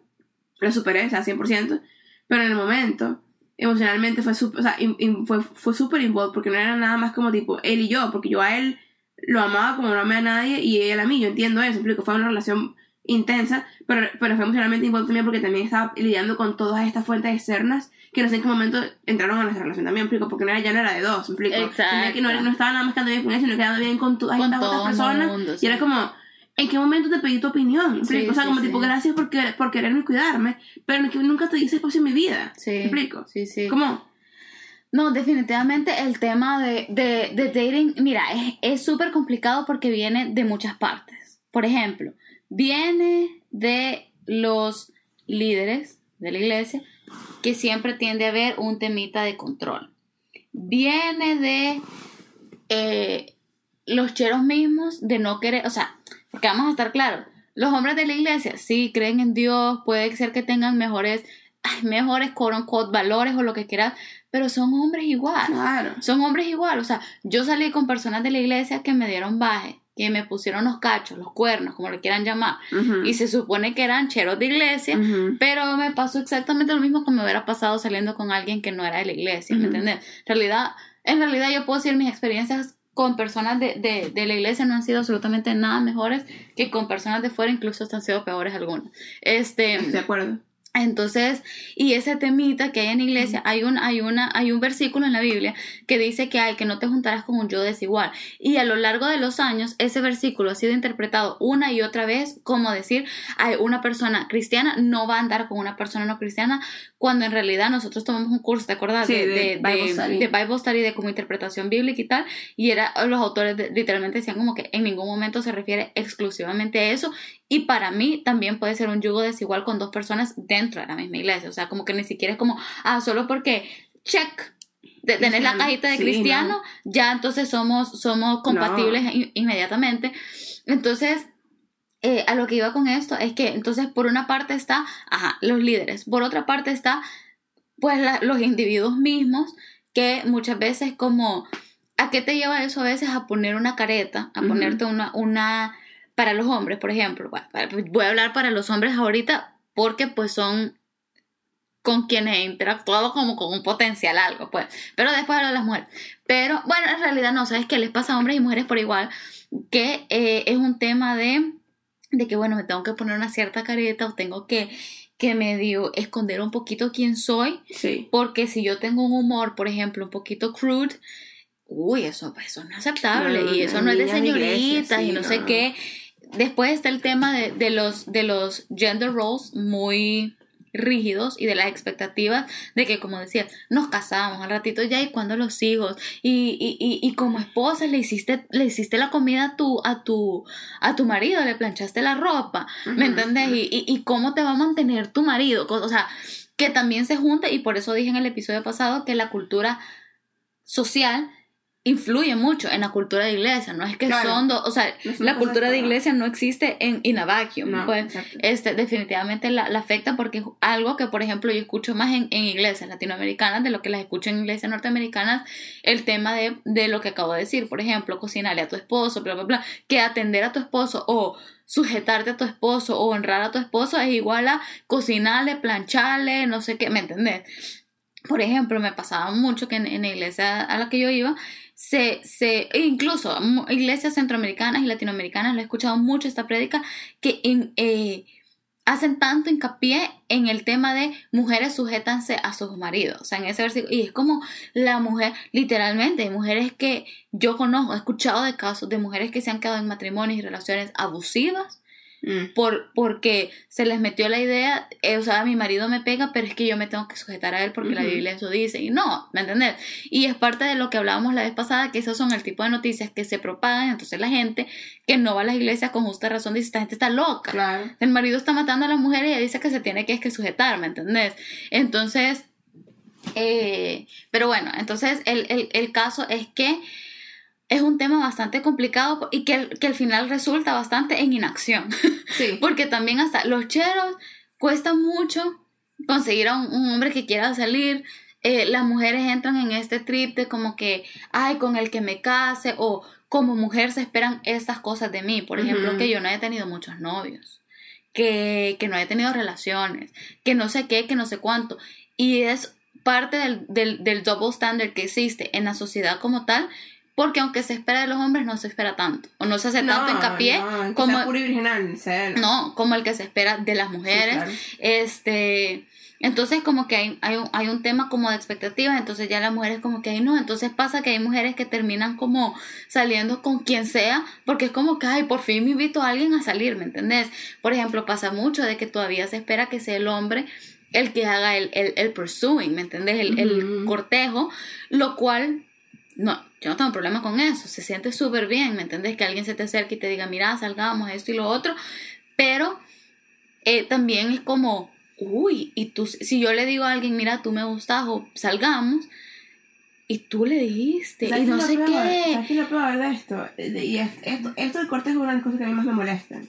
lo superé, o sea, 100%. Pero en el momento, emocionalmente fue súper, o sea, in- in- fue, fue súper involved porque no era nada más como tipo él y yo, porque yo a él lo amaba como no amé a nadie y él a mí, yo entiendo eso, explico, fue una relación intensa, pero, pero fue emocionalmente involved también porque también estaba lidiando con todas estas fuentes externas que no sé en qué momento entraron a nuestra relación también, ¿me explico, porque no era, ya no era de dos, ¿me explico. Tenía que no, Exacto. no estaba nada más quedando bien con él, sino quedando bien con todas estas otras personas. mundo, Y era como, ¿en qué momento te pedí tu opinión? Sí, o sea, sí, como tipo, gracias por, querer- por quererme y cuidarme, pero que nunca te di ese espacio en mi vida. Sí. ¿Me explico? Sí, sí. ¿Cómo? No, definitivamente el tema de, de, de dating, mira, es- es súper complicado porque viene de muchas partes. Por ejemplo, viene de los líderes de la iglesia que siempre tiende a haber un temita de control. Viene de eh, los cheros mismos de no querer, o sea, porque vamos a estar claros, los hombres de la iglesia sí creen en Dios, puede ser que tengan mejores, ay, mejores quote valores o lo que quieras, pero son hombres igual. Claro. Son hombres igual. O sea, yo salí con personas de la iglesia que me dieron baje, que me pusieron los cachos, los cuernos, como le quieran llamar. Y se supone que eran cheros de iglesia, pero me pasó exactamente lo mismo que me hubiera pasado saliendo con alguien que no era de la iglesia, ¿me entiendes? En realidad, en realidad yo puedo decir mis experiencias con personas de, de, de, la iglesia no han sido absolutamente nada mejores que con personas de fuera, incluso hasta han sido peores algunas. Este, de acuerdo. Entonces, y ese temita que hay en la iglesia, hay un, hay una, hay un versículo en la Biblia que dice que hay que no te juntarás con un yo desigual. Y a lo largo de los años, ese versículo ha sido interpretado una y otra vez como decir, hay una persona cristiana no va a andar con una persona no cristiana, cuando en realidad nosotros tomamos un curso, ¿te acuerdas? de, de, Bible Study. de, Bible Study, de como interpretación bíblica y tal, y era, los autores literalmente decían como que en ningún momento se refiere exclusivamente a eso, y para mí también puede ser un yugo desigual con dos personas dentro de la misma iglesia. O sea, como que ni siquiera es como, ah, solo porque check de tener la cajita de cristiano, ya entonces somos, somos compatibles inmediatamente. Entonces, eh, a lo que iba con esto es que entonces por una parte está, ajá, los líderes, por otra parte está, pues los individuos mismos que muchas veces como, ¿a qué te lleva eso a veces? A poner una careta, a ponerte una, una para los hombres, por ejemplo, voy a hablar para los hombres ahorita porque pues son con quienes he interactuado como con un potencial algo, pues. Pero después hablo de las mujeres. Pero bueno, en realidad no, ¿sabes qué les pasa a hombres y mujeres por igual? Que eh, es un tema de, de que, bueno, me tengo que poner una cierta careta o tengo que que medio esconder un poquito quién soy. Sí. Porque si yo tengo un humor, por ejemplo, un poquito crude, uy, eso, eso no es aceptable. y eso no es de señoritas y no, sé qué después está el tema de, los, de los gender roles muy rígidos y de las expectativas de que, como decía, nos casamos al ratito ya y cuando los hijos y, y, y, como esposa le hiciste, le hiciste la comida a tu, a tu, a tu marido, le planchaste la ropa, ¿me entiendes? Y, y, cómo te va a mantener tu marido, o sea, que también se junte y por eso dije en el episodio pasado que la cultura social influye mucho en la cultura de iglesia, no es que son dos, o sea, la cultura de iglesia no existe en in a vacuum, pues, este, definitivamente la, afecta porque es algo que, por ejemplo, yo escucho más en, en, iglesias latinoamericanas de lo que las escucho en iglesias norteamericanas, el tema de, de lo que acabo de decir, por ejemplo, cocinarle a tu esposo, bla, bla, bla, que atender a tu esposo o sujetarte a tu esposo o honrar a tu esposo es igual a cocinarle, plancharle, no sé qué, ¿me entendés? Por ejemplo, me pasaba mucho que en, en la iglesia a la que yo iba, se, se, e incluso iglesias centroamericanas y latinoamericanas, lo he escuchado mucho esta prédica, que eh, hacen tanto hincapié en el tema de mujeres sujétanse a sus maridos, o sea, en ese versículo, y es como la mujer, literalmente, mujeres que yo conozco, he escuchado de casos de mujeres que se han quedado en matrimonios y relaciones abusivas, Mm. Por, porque se les metió la idea, eh, o sea, mi marido me pega, pero es que yo me tengo que sujetar a él porque la Biblia eso dice. Y no, ¿me entendés? Y es parte de lo que hablábamos la vez pasada, que esos son el tipo de noticias que se propagan. Entonces la gente que no va a las iglesias con justa razón dice, esta gente está loca. El marido está matando a la mujer y ella dice que se tiene que, es que sujetar, ¿me entendés? Entonces, eh, pero bueno, entonces el, el, el caso es que es un tema bastante complicado y que, que al final resulta bastante en inacción. Sí. Porque también hasta los cheros cuesta mucho conseguir a un, hombre que quiera salir. Eh, las mujeres entran en este trip de como que, ay, con el que me case o como mujer se esperan estas cosas de mí. Por ejemplo, que yo no haya tenido muchos novios, que, que no haya tenido relaciones, que no sé qué, que no sé cuánto. Y es parte del, del, del double standard que existe en la sociedad como tal porque aunque se espera de los hombres no se espera tanto o no se hace tanto hincapié como no como el que se espera de las mujeres este entonces como que hay, hay, un, hay un tema como de expectativas entonces ya las mujeres como que hay no entonces pasa que hay mujeres que terminan como saliendo con quien sea porque es como que ay por fin me invito a alguien a salir ¿me entendés? por ejemplo pasa mucho de que todavía se espera que sea el hombre el que haga el, el, el pursuing, ¿me entendés? El, el cortejo, lo cual no, yo no tengo problema con eso, se siente súper bien, ¿me entiendes? Que alguien se te acerque y te diga, mira, salgamos, esto y lo otro, pero eh, también es como, uy, y tú, si yo le digo a alguien, mira, tú me gustas o salgamos, y tú le dijiste, y no sé qué. ¿Sabes qué lo peor de esto? Y esto, esto del corte es una de las cosas que a mí más me molestan.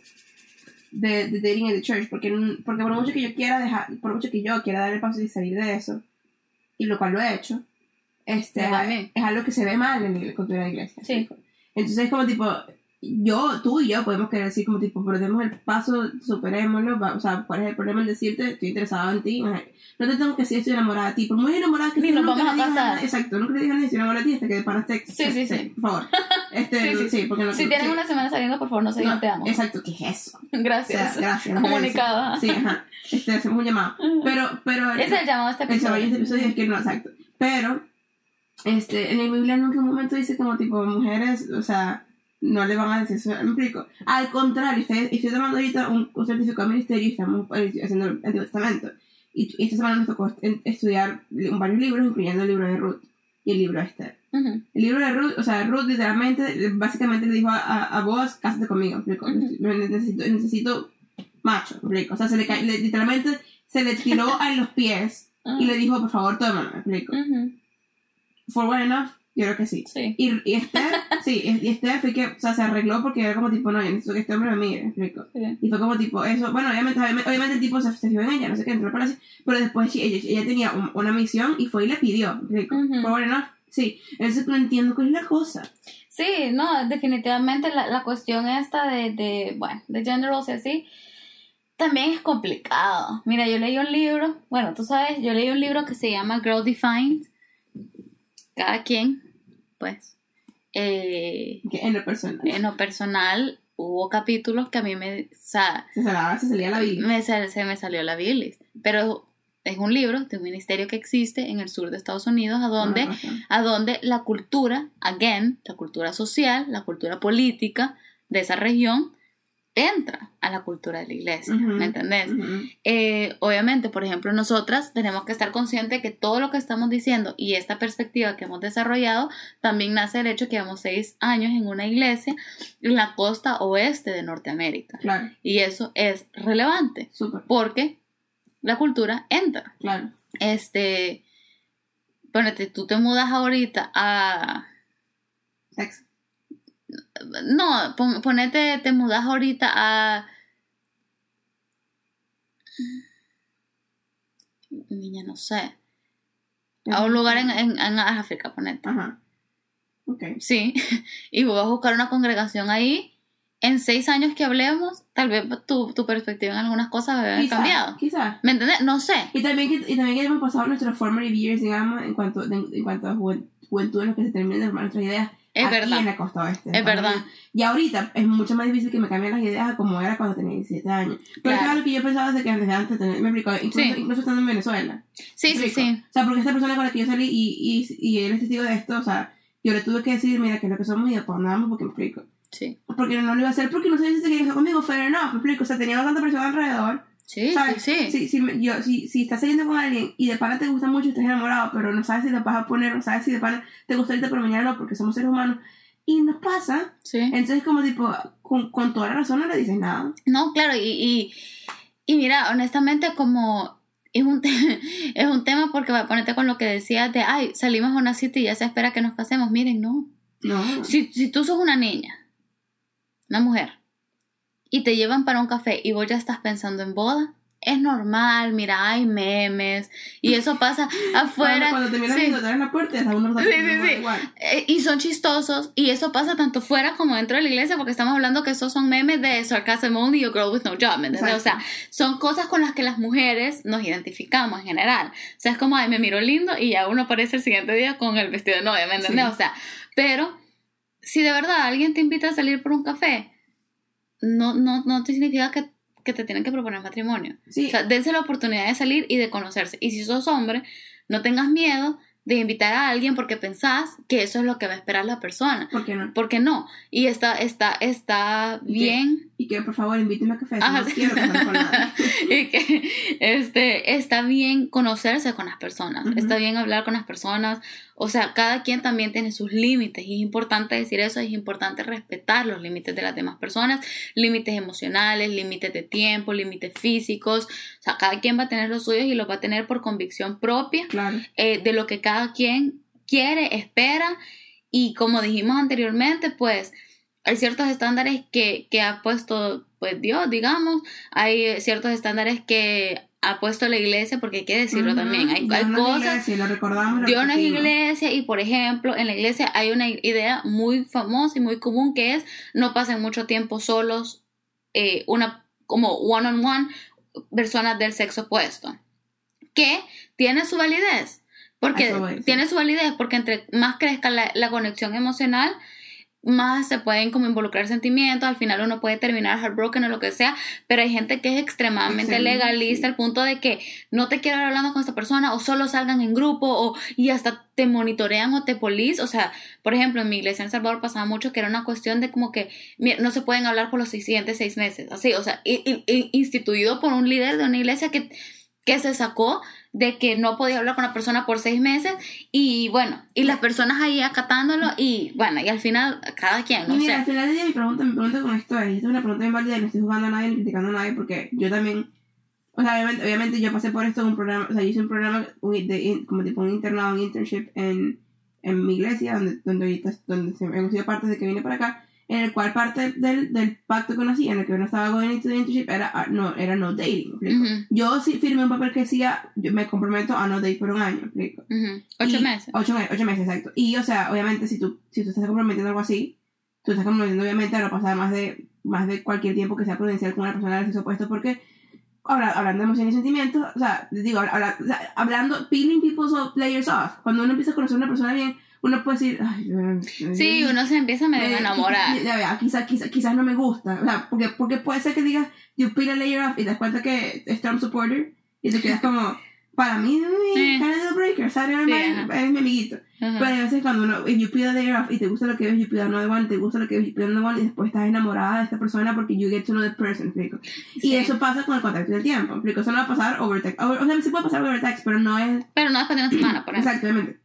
De, de dating in the church, porque, porque por mucho que yo quiera dejar, por mucho que yo quiera darle el paso y salir de eso, y lo cual lo he hecho, este, es algo que se ve mal en la cultura de la iglesia. Sí. Entonces es como tipo, yo, tú y yo podemos querer decir como tipo, pero demos el paso, superémoslo, va- o sea, ¿cuál es el problema en decirte, estoy interesado en ti? No te tengo que decir estoy enamorada de ti, por muy enamorada que Ni estés, nos nunca vamos a casar. nada- Exacto, nunca le digas ni estoy enamorada de ti hasta que pana esté- Sí, sí, sí. Por favor. Este, Sí, sí, sí. porque no, Si tienen sí. una semana saliendo, por favor, no se digan No, te amo. Exacto, ¿qué es eso? O sea, Gracias. gracias. Comunicada. Sí, ajá. Este, hacemos un llamado. Pero, pero. Ese es el llamado de este El caballo de episodio. este episodio es que no, exacto. Pero, este, en la Biblia en un momento dice como tipo, mujeres, o sea, no le van a decir eso, me explico. Al contrario, estoy, estoy tomando ahorita un, un certificado ministerio y estamos eh, haciendo el Antiguo Testamento. Y, y esta semana nos tocó estudiar varios libros, incluyendo el libro de Ruth y el libro de Esther. Ujú. El libro de Ruth, o sea, Ruth literalmente, básicamente le dijo a, a, a vos, cásate conmigo, ¿me explico? Ujú. necesito, necesito macho, ¿me explico? O sea, se le, le- literalmente se le tiró a los pies y le dijo, por favor, tómame, ¿me explico? For one enough, yo creo que sí. Sí. Y, y Esther, sí, y Esther fue que, o sea, se arregló porque era como tipo, no, yo necesito que este hombre me mire, ¿me explico? Sí. Y fue como tipo, eso, bueno, obviamente, obviamente, el tipo se, se fijó en ella, no sé qué, entró al palacio, pero después sí, ella, ella tenía un- una misión y fue y le pidió, ¿me explico? Ujú. For one enough, sí. Entonces no entiendo cuál es la cosa. Sí, no, definitivamente la, la cuestión esta de, de, bueno, de gender roles y así, también es complicado. Mira, yo leí un libro, bueno, tú sabes, yo leí un libro que se llama Girl Defined. Cada quien, pues, eh, en lo personal. en lo personal, hubo capítulos que a mí me, o sea, Se salaba, se salía la Biblia. me, sal- se me salió la bilis. Pero es un libro de un ministerio que existe en el sur de Estados Unidos, a donde Ah, a donde la cultura, again, la cultura social, la cultura política de esa región entra a la cultura de la iglesia, ¿me entendés? Eh, obviamente, por ejemplo, nosotras tenemos que estar conscientes que todo lo que estamos diciendo y esta perspectiva que hemos desarrollado también nace del hecho que llevamos seis años en una iglesia en la costa oeste de Norteamérica. Claro, Y eso es relevante súper, porque la cultura entra claro. este, ponete, tú te mudas ahorita a, Sexo. No, pon- ponete, te mudas ahorita a, niña, no sé, a un lugar en, en, en África, ponete, Ajá. Ok. sí, y vas a buscar una congregación ahí, en seis años que hablemos, tal vez tu, tu perspectiva en algunas cosas va haber cambiado, quizás. ¿me entiendes? No sé, Y también que, y también que hemos pasado nuestros formative years, digamos, en cuanto, en, en cuanto a juven- juventud en los que se terminan de formar nuestras ideas. Es aquí verdad, en oeste. es verdad, Y ahorita es mucho más difícil que me cambien las ideas a como era cuando tenía 17 años. Pero Claro. eso es algo que yo pensaba desde que desde antes de tener, me explico, incluso, Sí. incluso estando en Venezuela. sí, sí, sí, O sea, porque esta persona con la que yo salí y, y, y él es testigo de esto, o sea, yo le tuve que decir, mira, que es lo que somos y más porque me explico. sí, Porque no lo iba a hacer porque no sabía si se quería conmigo, fair enough, me explico. O sea, tenía tanta presión alrededor. Sí, ¿sabes? sí, sí, Si, si, me- yo, si, si estás saliendo con alguien y de pana te gusta mucho y estás enamorado, pero no sabes si te vas a poner, no sabes si de pana te gusta ahorita, pero mañana no, porque somos seres humanos. Y nos pasa. sí. Entonces, como tipo, con, con toda la razón no le dices nada. No, claro, y, y, y mira, honestamente, como es un, es un tema porque va a ponerte con lo que decías de, ay, salimos a una cita y ya se espera que nos casemos. Miren, no. No. Si, si tú sos una niña, una mujer, y te llevan para un café y vos ya estás pensando en boda, es normal, mira, hay memes, y eso pasa afuera. Cuando, cuando te sí. y te abren la puerta, uno Sí, sí, sí. Eh, y son chistosos y eso pasa tanto fuera como dentro de la iglesia porque estamos hablando que esos son memes de sarcasm only o girl with no job, ¿me entiendes? O sea, son cosas con las que las mujeres nos identificamos en general. O sea, es como, ay, me miro lindo y ya uno aparece el siguiente día con el vestido de novia, ¿me entiendes? O sea, pero si de verdad alguien te invita a salir por un café, no, no, no te significa que, que te tienen que proponer matrimonio. Sí, O sea, dense la oportunidad de salir y de conocerse. Y si sos hombre, no tengas miedo de invitar a alguien porque pensás que eso es lo que va a esperar la persona. ¿por qué no? Porque no. Y está, está, está ¿Y bien. Y que por favor invíteme a café, Ajá. no quiero casarme con nadie. Y que este, está bien conocerse con las personas. Ujú. Está bien hablar con las personas. O sea, cada quien también tiene sus límites. Y es importante decir eso. Es importante respetar los límites de las demás personas. Límites emocionales, límites de tiempo, límites físicos. O sea, cada quien va a tener los suyos y los va a tener por convicción propia Claro. eh, de lo que cada quien quiere, espera. Y como dijimos anteriormente, pues hay ciertos estándares que, que ha puesto pues Dios, digamos, hay ciertos estándares que ha puesto la iglesia, porque hay que decirlo también, hay, no cosas, iglesia, lo Dios no es iglesia y por ejemplo en la iglesia hay una idea muy famosa y muy común que es no pasen mucho tiempo solos, eh, una como one on one personas del sexo opuesto, que tiene su validez, porque tiene su validez porque entre más crezca la, la conexión emocional más se pueden como involucrar sentimientos, al final uno puede terminar heartbroken o lo que sea, pero hay gente que es extremadamente legalista sí. al punto de que no te quiero ver hablando con esta persona o solo salgan en grupo o y hasta te monitorean o te polis, o sea, por ejemplo, en mi iglesia en El Salvador pasaba mucho que era una cuestión de como que mira, no se pueden hablar por los siguientes seis meses, así, o sea, i- i- instituido por un líder de una iglesia que, que se sacó de que no podía hablar con una persona por seis meses y bueno, y las personas ahí acatándolo y bueno, y al final cada quien, no y mira, sé. al final día mi pregunta, mi pregunta con esto es, es una pregunta bien válida no estoy jugando a nadie ni criticando a nadie porque yo también, o sea, obviamente, obviamente yo pasé por esto en un programa, o sea, yo hice un programa de, como tipo un internado, un internship en, en mi iglesia, donde, donde ahorita, donde se- hemos sido parte de que vine para acá, en el cual parte del, del pacto que conocí, en el que uno estaba going into the internship, era, ah, no, era no dating, ¿me explico? Ujú, Yo sí firmé un papel que decía, yo me comprometo a no date por un año, ¿me explico? ujú. Ocho Y- meses. Ocho, ocho meses, exacto. Y, o sea, obviamente, si tú, si tú estás comprometiendo algo así, tú estás comprometiendo, obviamente, a no pasar más de, más de cualquier tiempo que sea prudencial con una persona del sexo opuesto, porque habla- hablando de emociones y sentimientos, o sea, digo, habla- hablando, peeling people's layers off. Cuando uno empieza a conocer a una persona bien, uno puede decir, ay, Sí, uno se empieza medio a eh, enamorar. Ya quizás quizá, quizás no me gusta. O sea, porque, porque puede ser que digas, you peel a layer off y te das cuenta que es Trump supporter y te quedas como, para mí, Eh. kind of deal breaker, ¿sabes? Sí, es, mi amiguito. Pero hay veces cuando uno, if you peel a layer off y te gusta lo que ves, you peel another one, te gusta lo que ves, you peel another one y después estás enamorada de esta persona porque you get to know the person, ¿me explico? Sí. Y eso pasa con el contacto del tiempo, ¿me explico? Eso no va a pasar over text. O sea, sí puede pasar over text, pero no es Pero no después de una semana, por ejemplo. Exactamente.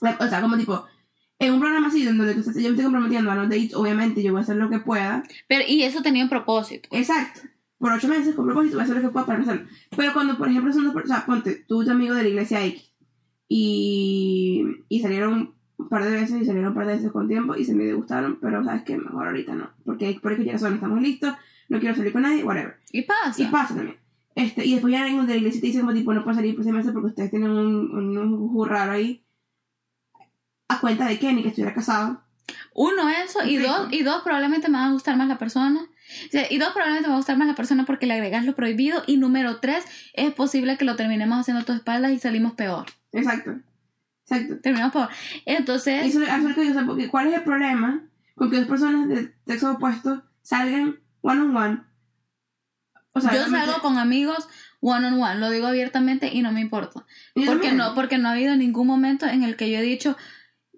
O sea, como tipo, en un programa así donde tú estás- yo me estoy comprometiendo a los dates, obviamente yo voy a hacer lo que pueda. Pero, y eso tenía un propósito. Exacto. Por ocho meses, con propósito, voy a hacer lo que pueda para hacerlo. Pero cuando, por ejemplo, son dos personas, o sea, ponte, tú tu amigo de la iglesia X, y, y salieron un par de veces, y salieron un par de veces con tiempo, y se me gustaron, pero sabes que mejor ahorita no. Porque, porque ya son, estamos listos, no quiero salir con nadie, whatever. Y pasa. Y pasa también. Este, y después ya alguien de la iglesia te dice como tipo, no puedo salir por seis meses porque ustedes tienen un, un, un juju raro ahí. A cuenta de que ni que estuviera casado. Uno, eso, y dos, y dos, probablemente me va a gustar más la persona. O sea, y dos, probablemente me va a gustar más la persona porque le agregas lo prohibido. Y número tres, es posible que lo terminemos haciendo a tu espaldas y salimos peor. Exacto. Exacto. Terminamos peor. Entonces, eso, eso es lo que yo sé, porque ¿cuál es el problema con que dos personas de sexo opuesto salgan one on one? O sea, yo salgo con amigos one on one, lo digo abiertamente y no me importa. Porque no, porque no ha habido ningún momento en el que yo he dicho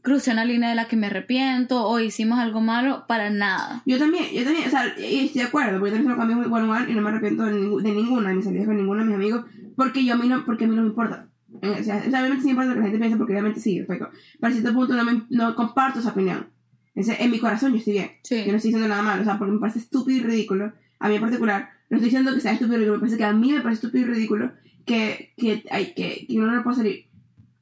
crucé una línea de la que me arrepiento o hicimos algo malo para nada. Yo también, yo también, o sea, y estoy de acuerdo, porque yo también amigos one on one y no me arrepiento de, ningú- de ninguna de mis salidas con ninguno de mis amigos, porque yo a mí no, porque a mí no me importa. Eh, O sea, obviamente sí me importa lo que la gente piensa, porque obviamente sí, pero pero a cierto punto no, me, no comparto esa opinión. Ese- en mi corazón yo estoy bien. Sí. Yo no estoy diciendo nada malo, o sea, porque me parece estúpido y ridículo, a mí en particular, no estoy diciendo que sea estúpido y ridículo, me parece que a mí me parece estúpido y ridículo que, que, hay, que, que uno no pueda salir.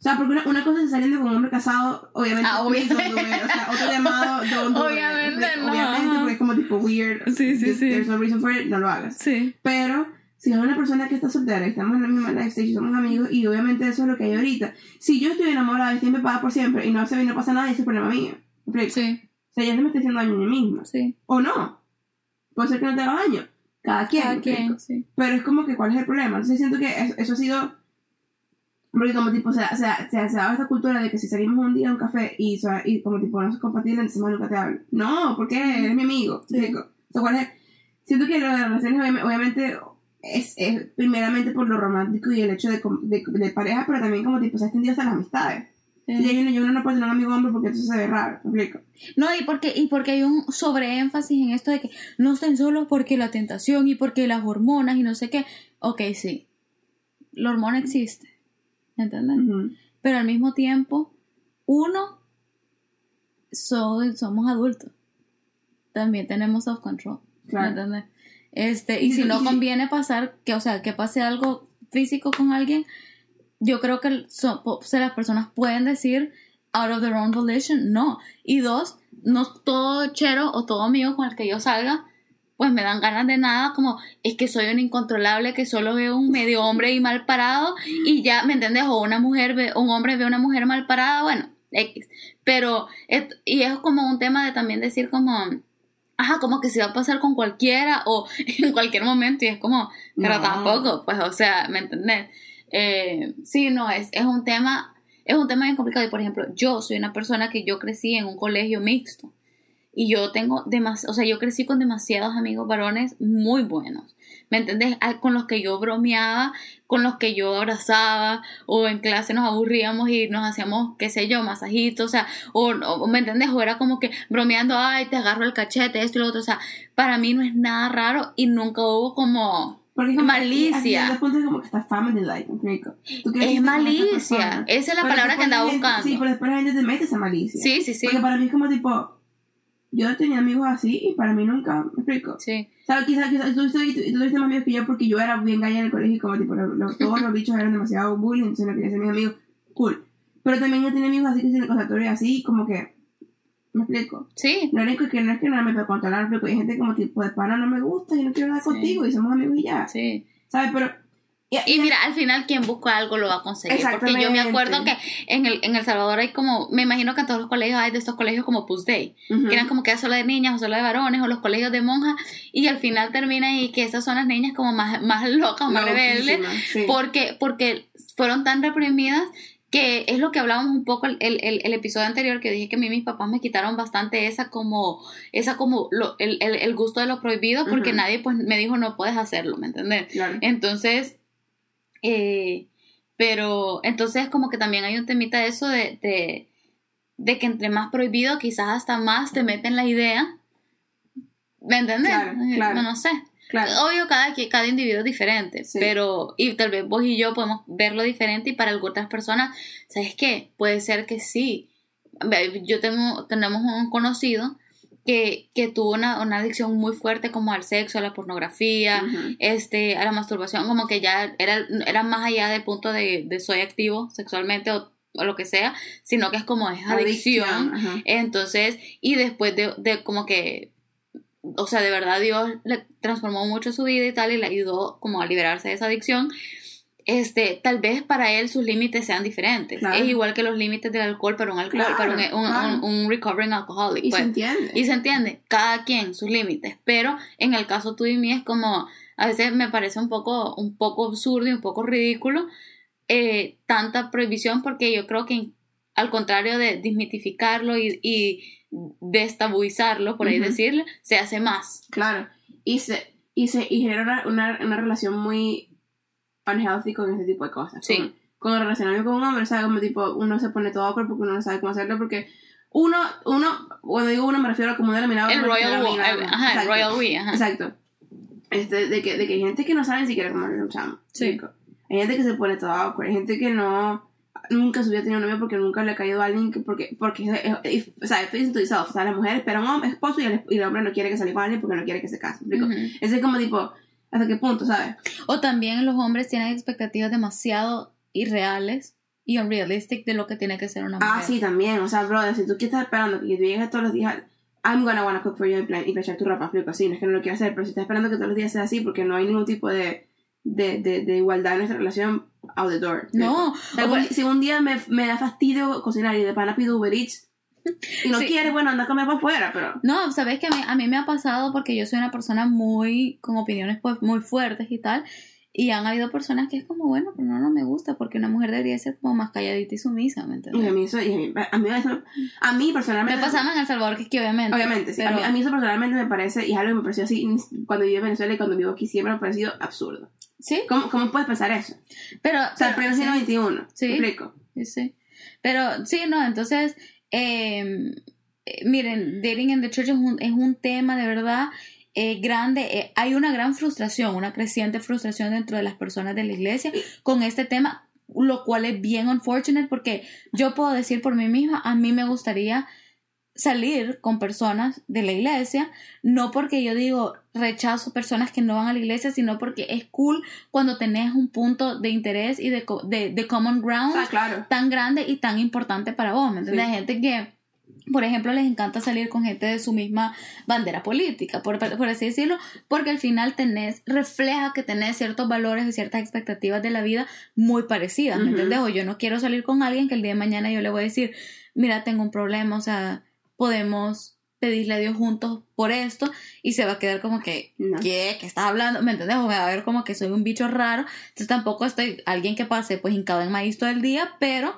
O sea, porque una, una cosa es saliendo con un hombre casado, obviamente, Ah, don't obviamente. do it. o sea, otro llamado, don't do. Obviamente no, Obviamente, porque es como tipo weird, Sí, sí, sí. there's no reason for it, no lo hagas. Sí. Pero, si es una persona que está soltera y estamos en la misma life stage somos amigos, y obviamente eso es lo que hay ahorita. Si yo estoy enamorada y estoy empepada por siempre y no se ve y no pasa nada, ese es problema mío. Sí. O sea, yo no me estoy haciendo daño a mí misma. Sí. O no. Puede ser que no te haga daño. Cada quien. Cada quien, sí. Pero es como que, ¿cuál es el problema? Entonces siento que eso, eso ha sido. Porque, como tipo, se, se, se, se daba esta cultura de que si salimos un día a un café y, so- y como tipo, no es compatible, entonces más nunca te hablo. No, porque eres mi amigo. Sí. ¿me explico? O sea, ¿cuál es? Siento que las relaciones, obvi- obviamente, es, es primeramente por lo romántico y el hecho de, de, de pareja, pero también como tipo, se ha extendido hasta las amistades. Sí. Y yo, yo uno no puede tener un amigo hombre porque eso se ve raro. ¿Me explico? No, y porque, y porque hay un sobreénfasis en esto de que no estén solos porque la tentación y porque las hormonas y no sé qué. Ok, sí. La hormona existe. ¿Entiendes? Ujú. Pero al mismo tiempo, uno, so- somos adultos. También tenemos self-control. ¿me Claro. Este, y si no conviene pasar, que, o sea, que pase algo físico con alguien, yo creo que so- o sea, las personas pueden decir out of their own volition, no. Y dos, no todo chero o todo amigo con el que yo salga pues me dan ganas de nada, como es que soy un incontrolable que solo veo un medio hombre y mal parado y ya, ¿me entiendes? O una mujer ve, un hombre ve a una mujer mal parada, bueno, X. Pero, y es como un tema de también decir como, ajá, como que se va a pasar con cualquiera o en cualquier momento y es como, pero tampoco, pues, o sea, ¿me entendés? Eh, sí, no, es, es un tema, es un tema bien complicado y por ejemplo, yo soy una persona que yo crecí en un colegio mixto y yo tengo demasiado, o sea, yo crecí con demasiados amigos varones muy buenos. ¿Me entendés? Con los que yo bromeaba, con los que yo abrazaba, o en clase nos aburríamos y nos hacíamos, qué sé yo, masajitos, o sea, o, ¿me entendés? O era como que bromeando, ay, te agarro el cachete, esto y lo otro, o sea, para mí no es nada raro y nunca hubo como porque es malicia. Como, es como que está family like, Es malicia. Esa es la palabra que andaba buscando. Sí, pero después la gente te mete esa malicia. Sí, sí, sí. Porque para mí es como tipo, yo tenía amigos así y para mí nunca, me explico. Sí. O sea, quizás, quizás tú, tuviste más amigos que yo porque yo era bien galla en el colegio y como tipo, todos los bichos eran demasiado bullying, entonces no quería ser mis amigos. Cool. Pero también yo tenía amigos así que se le así, como que, me explico. Sí. Lo único que no es que no me puedo controlar, pero hay gente como tipo, de pana no me gusta y no quiero nada contigo y somos amigos y ya. Sí. ¿Sabes? Pero y, mira, al final quien busca algo lo va a conseguir. Porque yo me acuerdo que en el, en El Salvador hay como, me imagino que en todos los colegios hay de estos colegios como Puss Day, que eran como que solo de niñas o solo de varones, o los colegios de monjas, y al final termina y que esas son las niñas como más, más locas, más rebeldes, porque, porque fueron tan reprimidas que es lo que hablábamos un poco el, el, el, episodio anterior que dije que a mí mis papás me quitaron bastante esa como esa como lo, el, el, gusto de lo prohibido porque nadie pues me dijo no puedes hacerlo ¿me entiendes? entonces eh, pero entonces como que también hay un temita de eso de, de, de, que entre más prohibido quizás hasta más te meten la idea. ¿Me entiendes? Claro, No, no sé. Obvio, cada, cada individuo es diferente, pero y tal vez vos y yo podemos verlo diferente y para algunas personas, ¿sabes qué? Puede ser que sí. Yo tengo, tenemos un conocido que, que tuvo una, una, adicción muy fuerte como al sexo, a la pornografía, este, a la masturbación, como que ya era, era más allá del punto de, de soy activo sexualmente o, o, lo que sea, sino que es como es adicción. Entonces, y después de, de como que o sea, de verdad Dios le transformó mucho su vida y tal y le ayudó como a liberarse de esa adicción este, tal vez para él sus límites sean diferentes. Es igual que los límites del alcohol para un alcohol, para un, un, recovering alcoholic. Y se pues. entiende. Y se entiende, cada quien sus límites. Pero en el caso tuyo y mí es como, a veces me parece un poco, un poco absurdo y un poco ridículo eh, tanta prohibición porque yo creo que al contrario de desmitificarlo y, y destabuizarlo, por ahí decirlo, se hace más. Claro. Y se, y se y genera una, una relación muy unhealthy con ese tipo de cosas. Sí. Con, el relacionamiento con un hombre, ¿sabes? Como tipo, uno se pone todo awkward porque uno no sabe cómo hacerlo, porque uno, uno, cuando digo uno me refiero a como denominado. El Royal We, ajá, el Royal We, ajá. Exacto. Este, de que, de que hay gente que no sabe ni siquiera cómo le chamo. Sí. Hay gente que se pone todo awkward, hay gente que no, nunca se hubiera tenido novio porque nunca le ha caído a alguien que, porque, porque, o sea, face to yourself, o sea, la mujer espera un hombre, esposo y el, y el hombre no quiere que salga con alguien porque no quiere que se case. Ese es como tipo, ¿Hasta qué punto, sabes? O también los hombres tienen expectativas demasiado irreales y unrealistic de lo que tiene que ser una mujer. Ah, sí, también. O sea, brother, si tú estás esperando que tú llegues todos los días, I'm gonna wanna cook for you y planchar tu ropa, explico así, no es que no lo quiera hacer, pero si estás esperando que todos los días sea así porque no hay ningún tipo de, de, de, de igualdad en nuestra relación, out the door. No. si un día me, me da fastidio cocinar y de pana pido Uber Eats, y no quiere, bueno, anda a comer para afuera, pero... No, sabes que a mí, a mí me ha pasado porque yo soy una persona muy, con opiniones pues, muy fuertes y tal, y han habido personas que es como, bueno, pero no, no me gusta porque una mujer debería ser como más calladita y sumisa, ¿me entiendes? Y a mí eso, y a mí, a mí, a mí personalmente... Me pasaba en El Salvador que, que obviamente... Obviamente, sí. A, mí, a, mí, eso personalmente me parece, y es algo que me pareció así, cuando viví en Venezuela y cuando vivo aquí siempre me ha parecido absurdo. ¿Sí? ¿Cómo, cómo puedes pensar eso? Pero... O sea, el pleno siglo XXI, sí. explico? Sí, sí. Pero, sí, no, entonces... Eh, eh, miren, dating in the church es un, es un tema de verdad eh, grande. Eh, hay una gran frustración, una creciente frustración dentro de las personas de la iglesia con este tema, lo cual es bien unfortunate porque yo puedo decir por mí misma, a mí me gustaría salir con personas de la iglesia, no porque yo digo rechazo personas que no van a la iglesia, sino porque es cool cuando tenés un punto de interés y de, de, common ground ah, tan grande y tan importante para vos, ¿me entiendes? Hay gente que por ejemplo, les encanta salir con gente de su misma bandera política, por, por, así decirlo, porque al final tenés, refleja que tenés ciertos valores y ciertas expectativas de la vida muy parecidas, ¿me entiendes? O yo no quiero salir con alguien que el día de mañana yo le voy a decir, mira, tengo un problema, o sea, podemos pedirle a Dios juntos por esto y se va a quedar como que, ¿qué? ¿Qué estás hablando? ¿Me entiendes? O me va a ver como que soy un bicho raro. Entonces tampoco estoy alguien que pase pues hincado en maíz todo el día, pero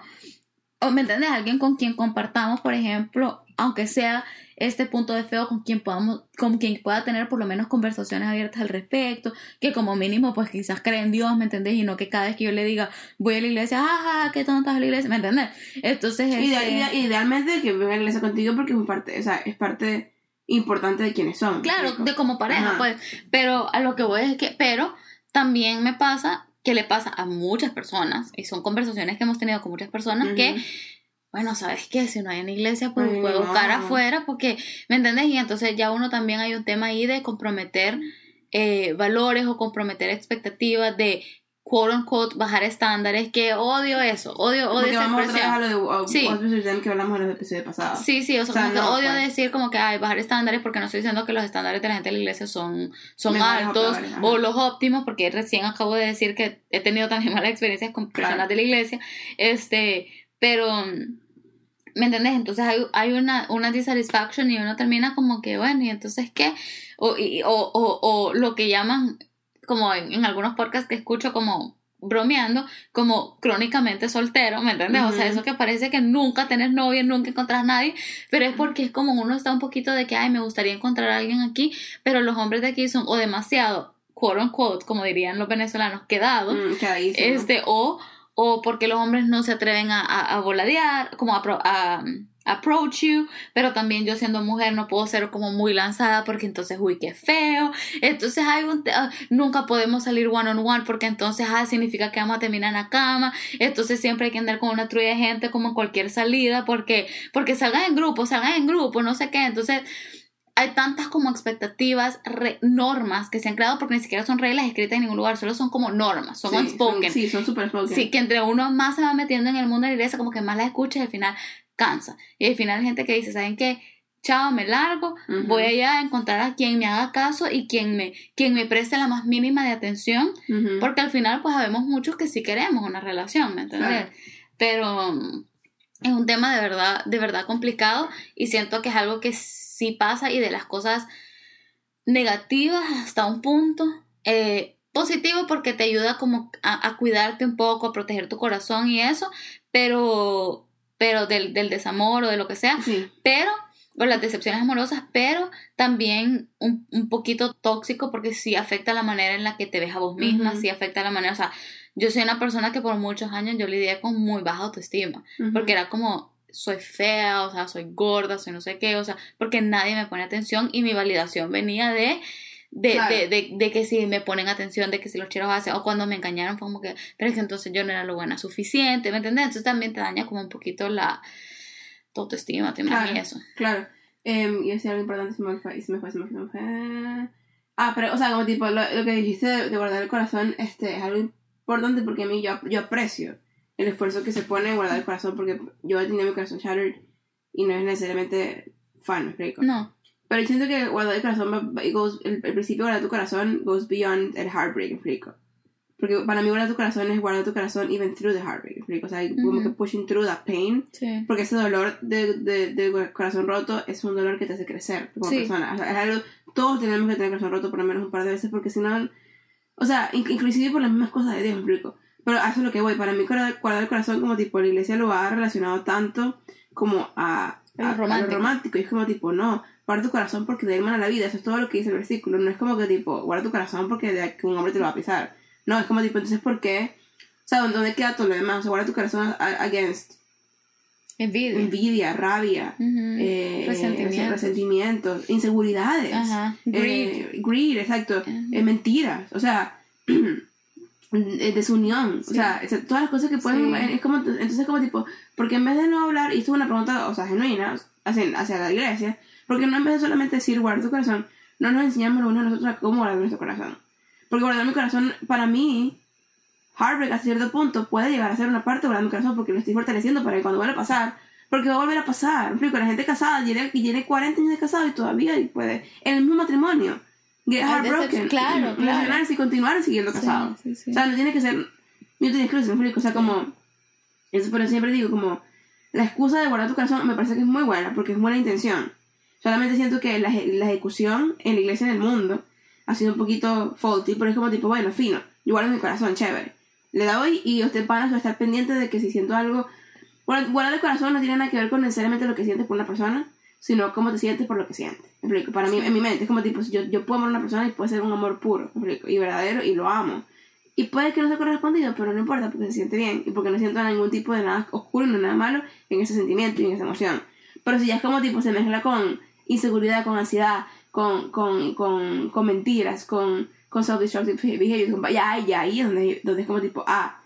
o me entiendes, alguien con quien compartamos, por ejemplo, aunque sea este punto de feo con quien podamos, con quien pueda tener por lo menos conversaciones abiertas al respecto, que como mínimo pues quizás cree en Dios, ¿me entendés? Y no que cada vez que yo le diga voy a la iglesia, ajá, qué tonta es la iglesia, ¿me entendés? Entonces idealmente que venga a la iglesia contigo porque es parte, o sea, es parte importante de quienes son. Claro, de como pareja, pues, pero a lo que voy es que, pero también me pasa que le pasa a muchas personas, y son conversaciones que hemos tenido con muchas personas, que, bueno, ¿sabes qué? Si no hay en iglesia, pues puedo buscar afuera, porque, ¿me entiendes? Y entonces ya uno también hay un tema ahí de comprometer eh, valores o comprometer expectativas de quote unquote bajar estándares que odio eso odio odio esa vamos a lo de uh, sí. que hablamos en los episodios pasados sí sí o sea, odio pues. decir como que ay bajar estándares porque no estoy diciendo que los estándares de la gente de la iglesia son son altos o los óptimos porque recién acabo de decir que he tenido también malas experiencias con personas de la iglesia este pero ¿Me entiendes? Entonces hay, hay una, una dissatisfaction y uno termina como que, bueno, ¿y entonces qué? O, y, o, o, o lo que llaman como en, algunos podcasts que escucho como bromeando, como crónicamente soltero, ¿me entiendes? O sea, eso que parece que nunca tenés novia, nunca encontrás a nadie, pero es porque es como uno está un poquito de que, ay, me gustaría encontrar a alguien aquí, pero los hombres de aquí son o demasiado, quote unquote, como dirían los venezolanos, quedados, mm, este, o, o porque los hombres no se atreven a, a, voladear, como a, a approach you, pero también yo siendo mujer no puedo ser como muy lanzada porque entonces, uy, qué feo. Entonces hay un, ah, nunca podemos salir one on one porque entonces, ah, significa que vamos a terminar en la cama. Entonces siempre hay que andar con una trulla de gente como en cualquier salida porque, porque salgan en grupo, salgan en grupo, no sé qué. Entonces, hay tantas como expectativas, normas que se han creado porque ni siquiera son reglas escritas en ningún lugar, solo son como normas, son unspoken. sí, son super spoken. Sí, que entre uno más se va metiendo en el mundo de la iglesia, como que más la escucha y al final cansa. Y al final hay gente que dice, ¿saben qué? Chao, me largo, voy allá a encontrar a quien me haga caso y quien me, quien me preste la más mínima de atención, porque al final pues sabemos muchos que sí queremos una relación, ¿me entiendes? Pero mm, es un tema de verdad, de verdad complicado y siento que es algo que sí pasa y de las cosas negativas hasta un punto. Eh, positivo porque te ayuda como a, a, cuidarte un poco, a proteger tu corazón y eso, pero pero del, del desamor o de lo que sea, pero, o las decepciones amorosas, pero también un, un, poquito tóxico porque sí afecta la manera en la que te ves a vos misma, sí afecta la manera, o sea, yo soy una persona que por muchos años yo lidié con muy baja autoestima, porque era como, soy fea, o sea, soy gorda, soy no sé qué, o sea, porque nadie me pone atención y mi validación venía de de, de, de, de, que si me ponen atención, de que si los chiros hacen, o cuando me engañaron fue como que, pero es que entonces yo no era lo buena suficiente, ¿me entiendes? Entonces también te daña como un poquito la autoestima, te claro, eso. Claro, eh, y decía algo importante, se me fue, se me fue, se me fue, se me fue. Ah, pero, o sea, como tipo, lo, lo que dijiste de, guardar el corazón, este, es algo importante porque a mí yo, yo aprecio el esfuerzo que se pone en guardar el corazón porque yo he tenido mi corazón shattered y no es necesariamente fan, ¿me explico? No. Pero siento que guardar el corazón, goes, el, el, principio de guardar tu corazón goes beyond el heartbreak, explico. Porque para mí guardar tu corazón es guardar tu corazón even through the heartbreak, explico. O sea, como que pushing through that pain. Sí. Porque ese dolor de, de, de, corazón roto es un dolor que te hace crecer como persona. O sea, es algo, todos tenemos que tener corazón roto por lo menos un par de veces porque si no... O sea, inclusive por las mismas cosas de Dios, explico. Pero eso es lo que voy. Para mí guardar el corazón como tipo la iglesia lo ha relacionado tanto como a, a, romántico. a lo romántico. Y es como tipo, no, guarda tu corazón porque de hermana la vida, eso es todo lo que dice el versículo, no es como que tipo, guarda tu corazón porque de que un hombre te lo va a pisar, no, es como tipo, entonces ¿por qué? O sea, ¿dónde queda todo lo demás? O sea, guarda tu corazón against envidia, envidia rabia, eh, resentimientos. resentimientos. inseguridades, greed. Eh, greed, exacto, eh, mentiras, o sea, desunión, o sea, todas las cosas que pueden, es como, entonces como tipo, porque en vez de no hablar, y esto es una pregunta, o sea, genuina, hacia, hacia la iglesia, porque no en vez de solamente decir guarda tu corazón, no nos enseñamos uno a nosotros a cómo guardar nuestro corazón. Porque guardar mi corazón, para mí, heartbreak a cierto punto puede llegar a ser una parte de guardar mi corazón porque lo estoy fortaleciendo para que cuando vuelva a pasar, Porque va a volver a pasar. Me explico, la gente casada tiene, tiene 40 años de casado y todavía puede. En el mismo matrimonio. Get heartbroken. claro, claro. Y continuar siguiendo casados. sí, sí. O sea, no tiene que ser. Te exclusive, me explico. O sea, como. Eso, pero siempre digo, como. La excusa de guardar tu corazón me parece que es muy buena, porque es buena intención. Solamente siento que la, la ejecución en la iglesia en el mundo ha sido un poquito faulty, pero es como tipo, bueno, fino, yo guardo mi corazón, chévere. Le doy y usted va a estar pendiente de que si siento algo. Guardar, guardar el corazón no tiene nada que ver con necesariamente lo que sientes por una persona, sino cómo te sientes por lo que sientes. ¿Me explico? Para mí, en mi mente, es como tipo, yo, yo puedo amar a una persona y puede ser un amor puro, ¿me explico? Y verdadero, y lo amo. Y puede que no sea correspondido, pero no importa porque se siente bien y porque no siento ningún tipo de nada oscuro ni nada malo en ese sentimiento y en esa emoción. Pero si ya es como tipo se mezcla con inseguridad, con ansiedad, con, con, con, con mentiras, con, con self-destructive behavior, con- ya, ya ahí es donde, donde es como tipo, ah,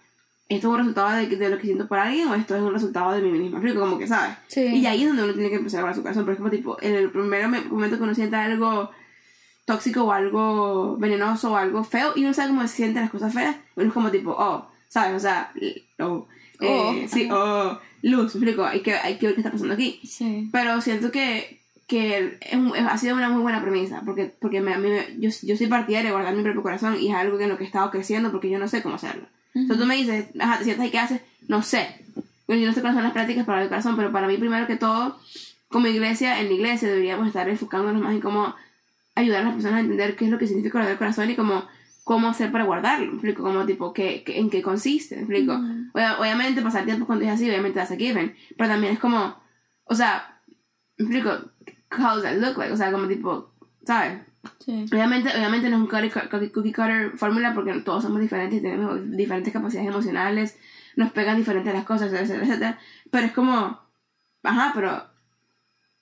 esto es un resultado de, de lo que siento por alguien o esto es un resultado de mí misma. Explico, como que sabes. Sí. Y ahí es donde uno tiene que empezar a guardar su corazón, pero es como tipo, en el primer me- momento que uno sienta algo tóxico o algo venenoso o algo feo y uno sabe cómo se sienten las cosas feas, uno es como tipo, oh, ¿sabes? O sea, l- oh, eh, Oh, sí, oh, luz, me explico, hay que, hay que ver qué está pasando aquí. Sí. Pero siento que, que es un- es- ha sido una muy buena premisa, porque, porque me, a mí me- yo, yo soy partidaria de guardar mi propio corazón y es algo que en lo que he estado creciendo porque yo no sé cómo hacerlo. Entonces tú me dices, ajá, te qué haces, no sé. Bueno, yo no sé cuáles son las prácticas para el corazón, pero para mí primero que todo, como iglesia, en la iglesia deberíamos estar enfocándonos más en cómo ayudar a las personas a entender qué es lo que significa guardar el corazón y cómo, cómo hacer para guardarlo, ¿me explico? Como tipo, qué, qué- en qué consiste, ¿me explico? Ujú. Obvia- obviamente pasar tiempo con Dios así, obviamente that's a given, pero también es como, o sea, me explico, how does that look like? O sea, como tipo, ¿sabes? Sí. Obviamente, obviamente no es un cookie, cookie- cookie cutter fórmula porque todos somos diferentes y tenemos diferentes capacidades emocionales, nos pegan diferentes las cosas, etcétera, etcétera. Pero es como, ajá, pero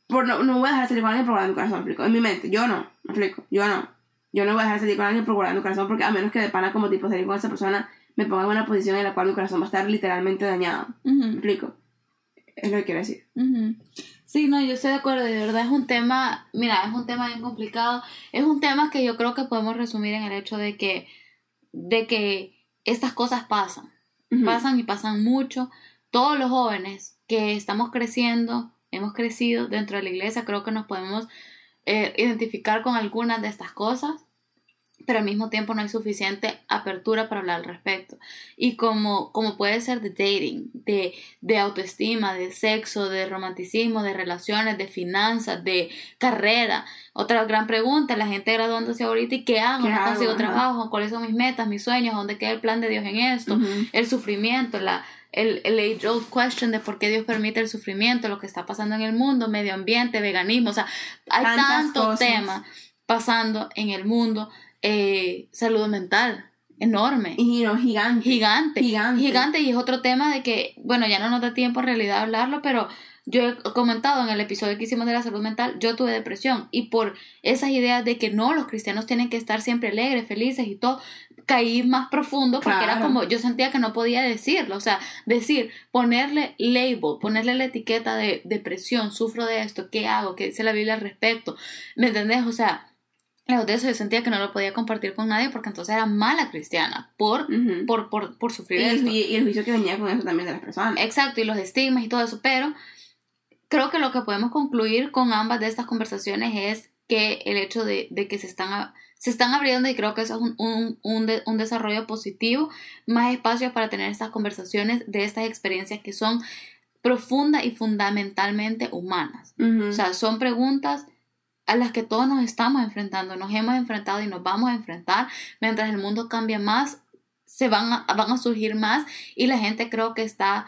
por no, no voy a dejar salir con alguien por guardar mi corazón, me explico. En mi mente, yo no, me explico, yo no. Yo no voy a dejar salir con alguien por guardar mi corazón porque a menos que de pana como tipo salir con esa persona me ponga en una posición en la cual mi corazón va a estar literalmente dañado. ¿Me Ujú. explico? Es lo que quiero decir. Ujú. Sí, no, yo estoy de acuerdo, de verdad es un tema, mira, es un tema bien complicado, es un tema que yo creo que podemos resumir en el hecho de que, de que estas cosas pasan, pasan y pasan mucho. Todos los jóvenes que estamos creciendo, hemos crecido dentro de la iglesia, creo que nos podemos eh, identificar con algunas de estas cosas, pero al mismo tiempo no hay suficiente apertura para hablar al respecto. Y como, como puede ser de dating, de, de autoestima, de sexo, de romanticismo, de relaciones, de finanzas, de carrera. Otra gran pregunta, la gente graduándose ahorita, ¿y qué hago? ¿Qué no hago? consigo trabajo, ¿cuáles son mis metas, mis sueños? ¿Dónde queda el plan de Dios en esto? El sufrimiento, la, el, el age old question de por qué Dios permite el sufrimiento, lo que está pasando en el mundo, medio ambiente, veganismo, o sea, hay Tantas tantos cosas. temas pasando en el mundo, eh, salud mental, enorme. Y no, gigante. Gigante, Gigante. gigante y es otro tema de que, bueno, ya no nos da tiempo en realidad hablarlo, pero yo he comentado en el episodio que hicimos de la salud mental, yo tuve depresión y por esas ideas de que no, los cristianos tienen que estar siempre alegres, felices y todo, caí más profundo porque era como, yo sentía que no podía decirlo, o sea, decir, ponerle label, ponerle la etiqueta de depresión, sufro de esto, ¿qué hago? ¿Qué dice la Biblia al respecto? ¿Me entendés? O sea, lejos de eso yo sentía que no lo podía compartir con nadie porque entonces era mala cristiana por, por, por, por sufrir y, esto. y- el juicio que venía con eso también de las personas. Exacto, y los estigmas y todo eso, pero creo que lo que podemos concluir con ambas de estas conversaciones es que el hecho de, de que se están, se están abriendo, y creo que eso es un, un, un, de- un desarrollo positivo, más espacios para tener estas conversaciones de estas experiencias que son profundas y fundamentalmente humanas. O sea, son preguntas a las que todos nos estamos enfrentando, nos hemos enfrentado y nos vamos a enfrentar. Mientras el mundo cambia más, se van a, van a surgir más y la gente creo que está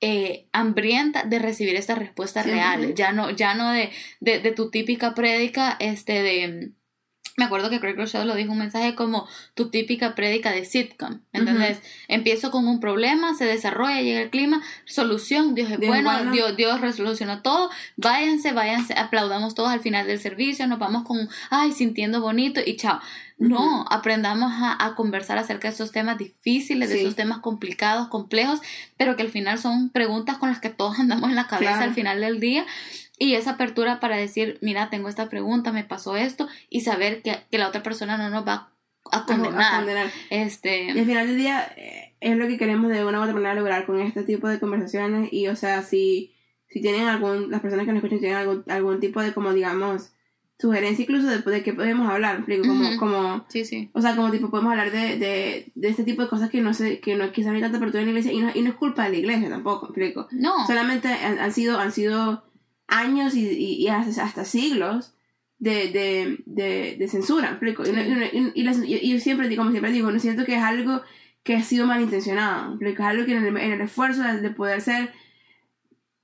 eh, hambrienta de recibir estas respuestas Sí, reales. Ya no, ya no de, de, de tu típica prédica, este de me acuerdo que Craig Rochelle lo dijo un mensaje como tu típica prédica de sitcom, ¿entendés? Empiezo con un problema, se desarrolla, llega el clima, solución, Dios es Dios bueno, bueno. Dios, Dios resolucionó todo, váyanse, váyanse, aplaudamos todos al final del servicio, nos vamos con, ay, sintiendo bonito y chao. No, aprendamos a, a conversar acerca de esos temas difíciles, de esos temas complicados, complejos, pero que al final son preguntas con las que todos andamos en la cabeza Claro. al final del día. Y esa apertura para decir, mira, tengo esta pregunta, me pasó esto, y saber que, que la otra persona no nos va a A- a condenar. condenar. Y Este, al final del día eh, es lo que queremos de una u otra manera lograr con este tipo de conversaciones y o sea si si tienen algún, las personas que nos escuchan tienen algún, algún tipo de como digamos sugerencia incluso de, de qué podemos hablar, explico, como, como, Sí, sí. o sea, como tipo podemos hablar de, de, de este tipo de cosas que no sé, que no quizás no hay tanta apertura en la iglesia y no, y no es culpa de la iglesia tampoco, explico. No. Solamente han, han sido, han sido años y, y, y hasta, siglos de, de, de, de censura, explico. Y, Sí. y- y- y las- y- y yo siempre digo, como siempre digo, no siento que es algo que ha sido malintencionado, explico. Es algo que en el, en el esfuerzo de, de poder ser,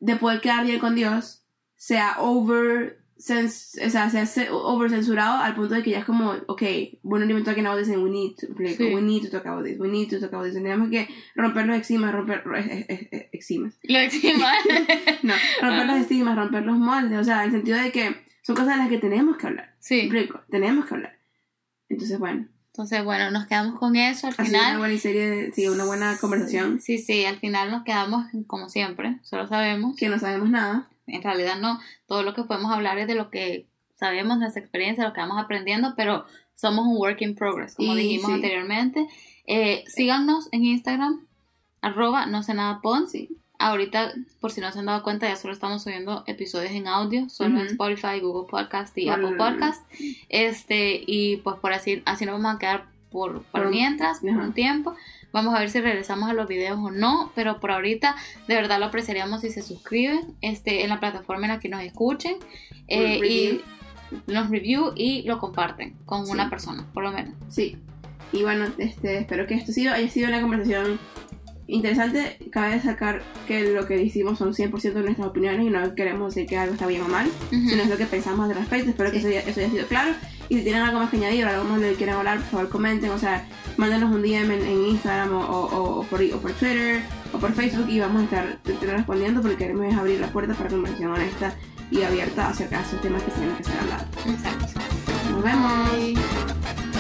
de poder quedar bien con Dios, sea over, sens, o sea, sea ce- over censurado al punto de que ya es como, ok, we're not even talking about this and we need to, explico. Sí. we need to talk about this, we need to talk about this. Tenemos que romper los eximas, romper, eh, eh, eh, eximas. Lo encima. No, romper los estigmas, romper los moldes, o sea, en el sentido de que son cosas de las que tenemos que hablar. sí. Explico, tenemos que hablar. Entonces, bueno, Entonces, bueno, nos quedamos con eso al ha sido una final. buena serie, de- sí, una buena conversación, Sí, sí, al final nos quedamos como siempre, solo sabemos. que no sabemos nada. En realidad no, todo lo que podemos hablar es de lo que sabemos, nuestra experiencia, lo que vamos aprendiendo, pero somos un work in progress, como Y dijimos sí. anteriormente. Eh, síganos en Instagram, arroba no sé nada pon. Sí, Ahorita, por si no se han dado cuenta, ya solo estamos subiendo episodios en audio, solo en. Spotify, Google Podcast y Apple Podcast. Este, y pues por así, así nos vamos a quedar por, por mientras, ajá. un tiempo. Vamos a ver si regresamos a los videos o no, pero por ahorita de verdad lo apreciaríamos si se suscriben este, en la plataforma en la que nos escuchen eh, review. y nos review y lo comparten con Sí. una persona, por lo menos. sí. Y bueno, este, espero que esto haya sido una conversación interesante. Cabe destacar que lo que decimos son 100% de nuestras opiniones y no queremos decir que algo está bien o mal. Ujú. sino es lo que pensamos al respecto. Espero que Sí. eso, ya, eso haya sido claro. Y si tienen algo más que añadir o algo más que quieran hablar, por favor comenten. O sea, mándenos un DM en, en Instagram o, o- o por, o por Twitter o por Facebook y vamos a estar, respondiendo porque queremos abrir la puerta para conversación honesta y abierta acerca de esos temas que tienen que ser hablados. Exacto. Nos vemos.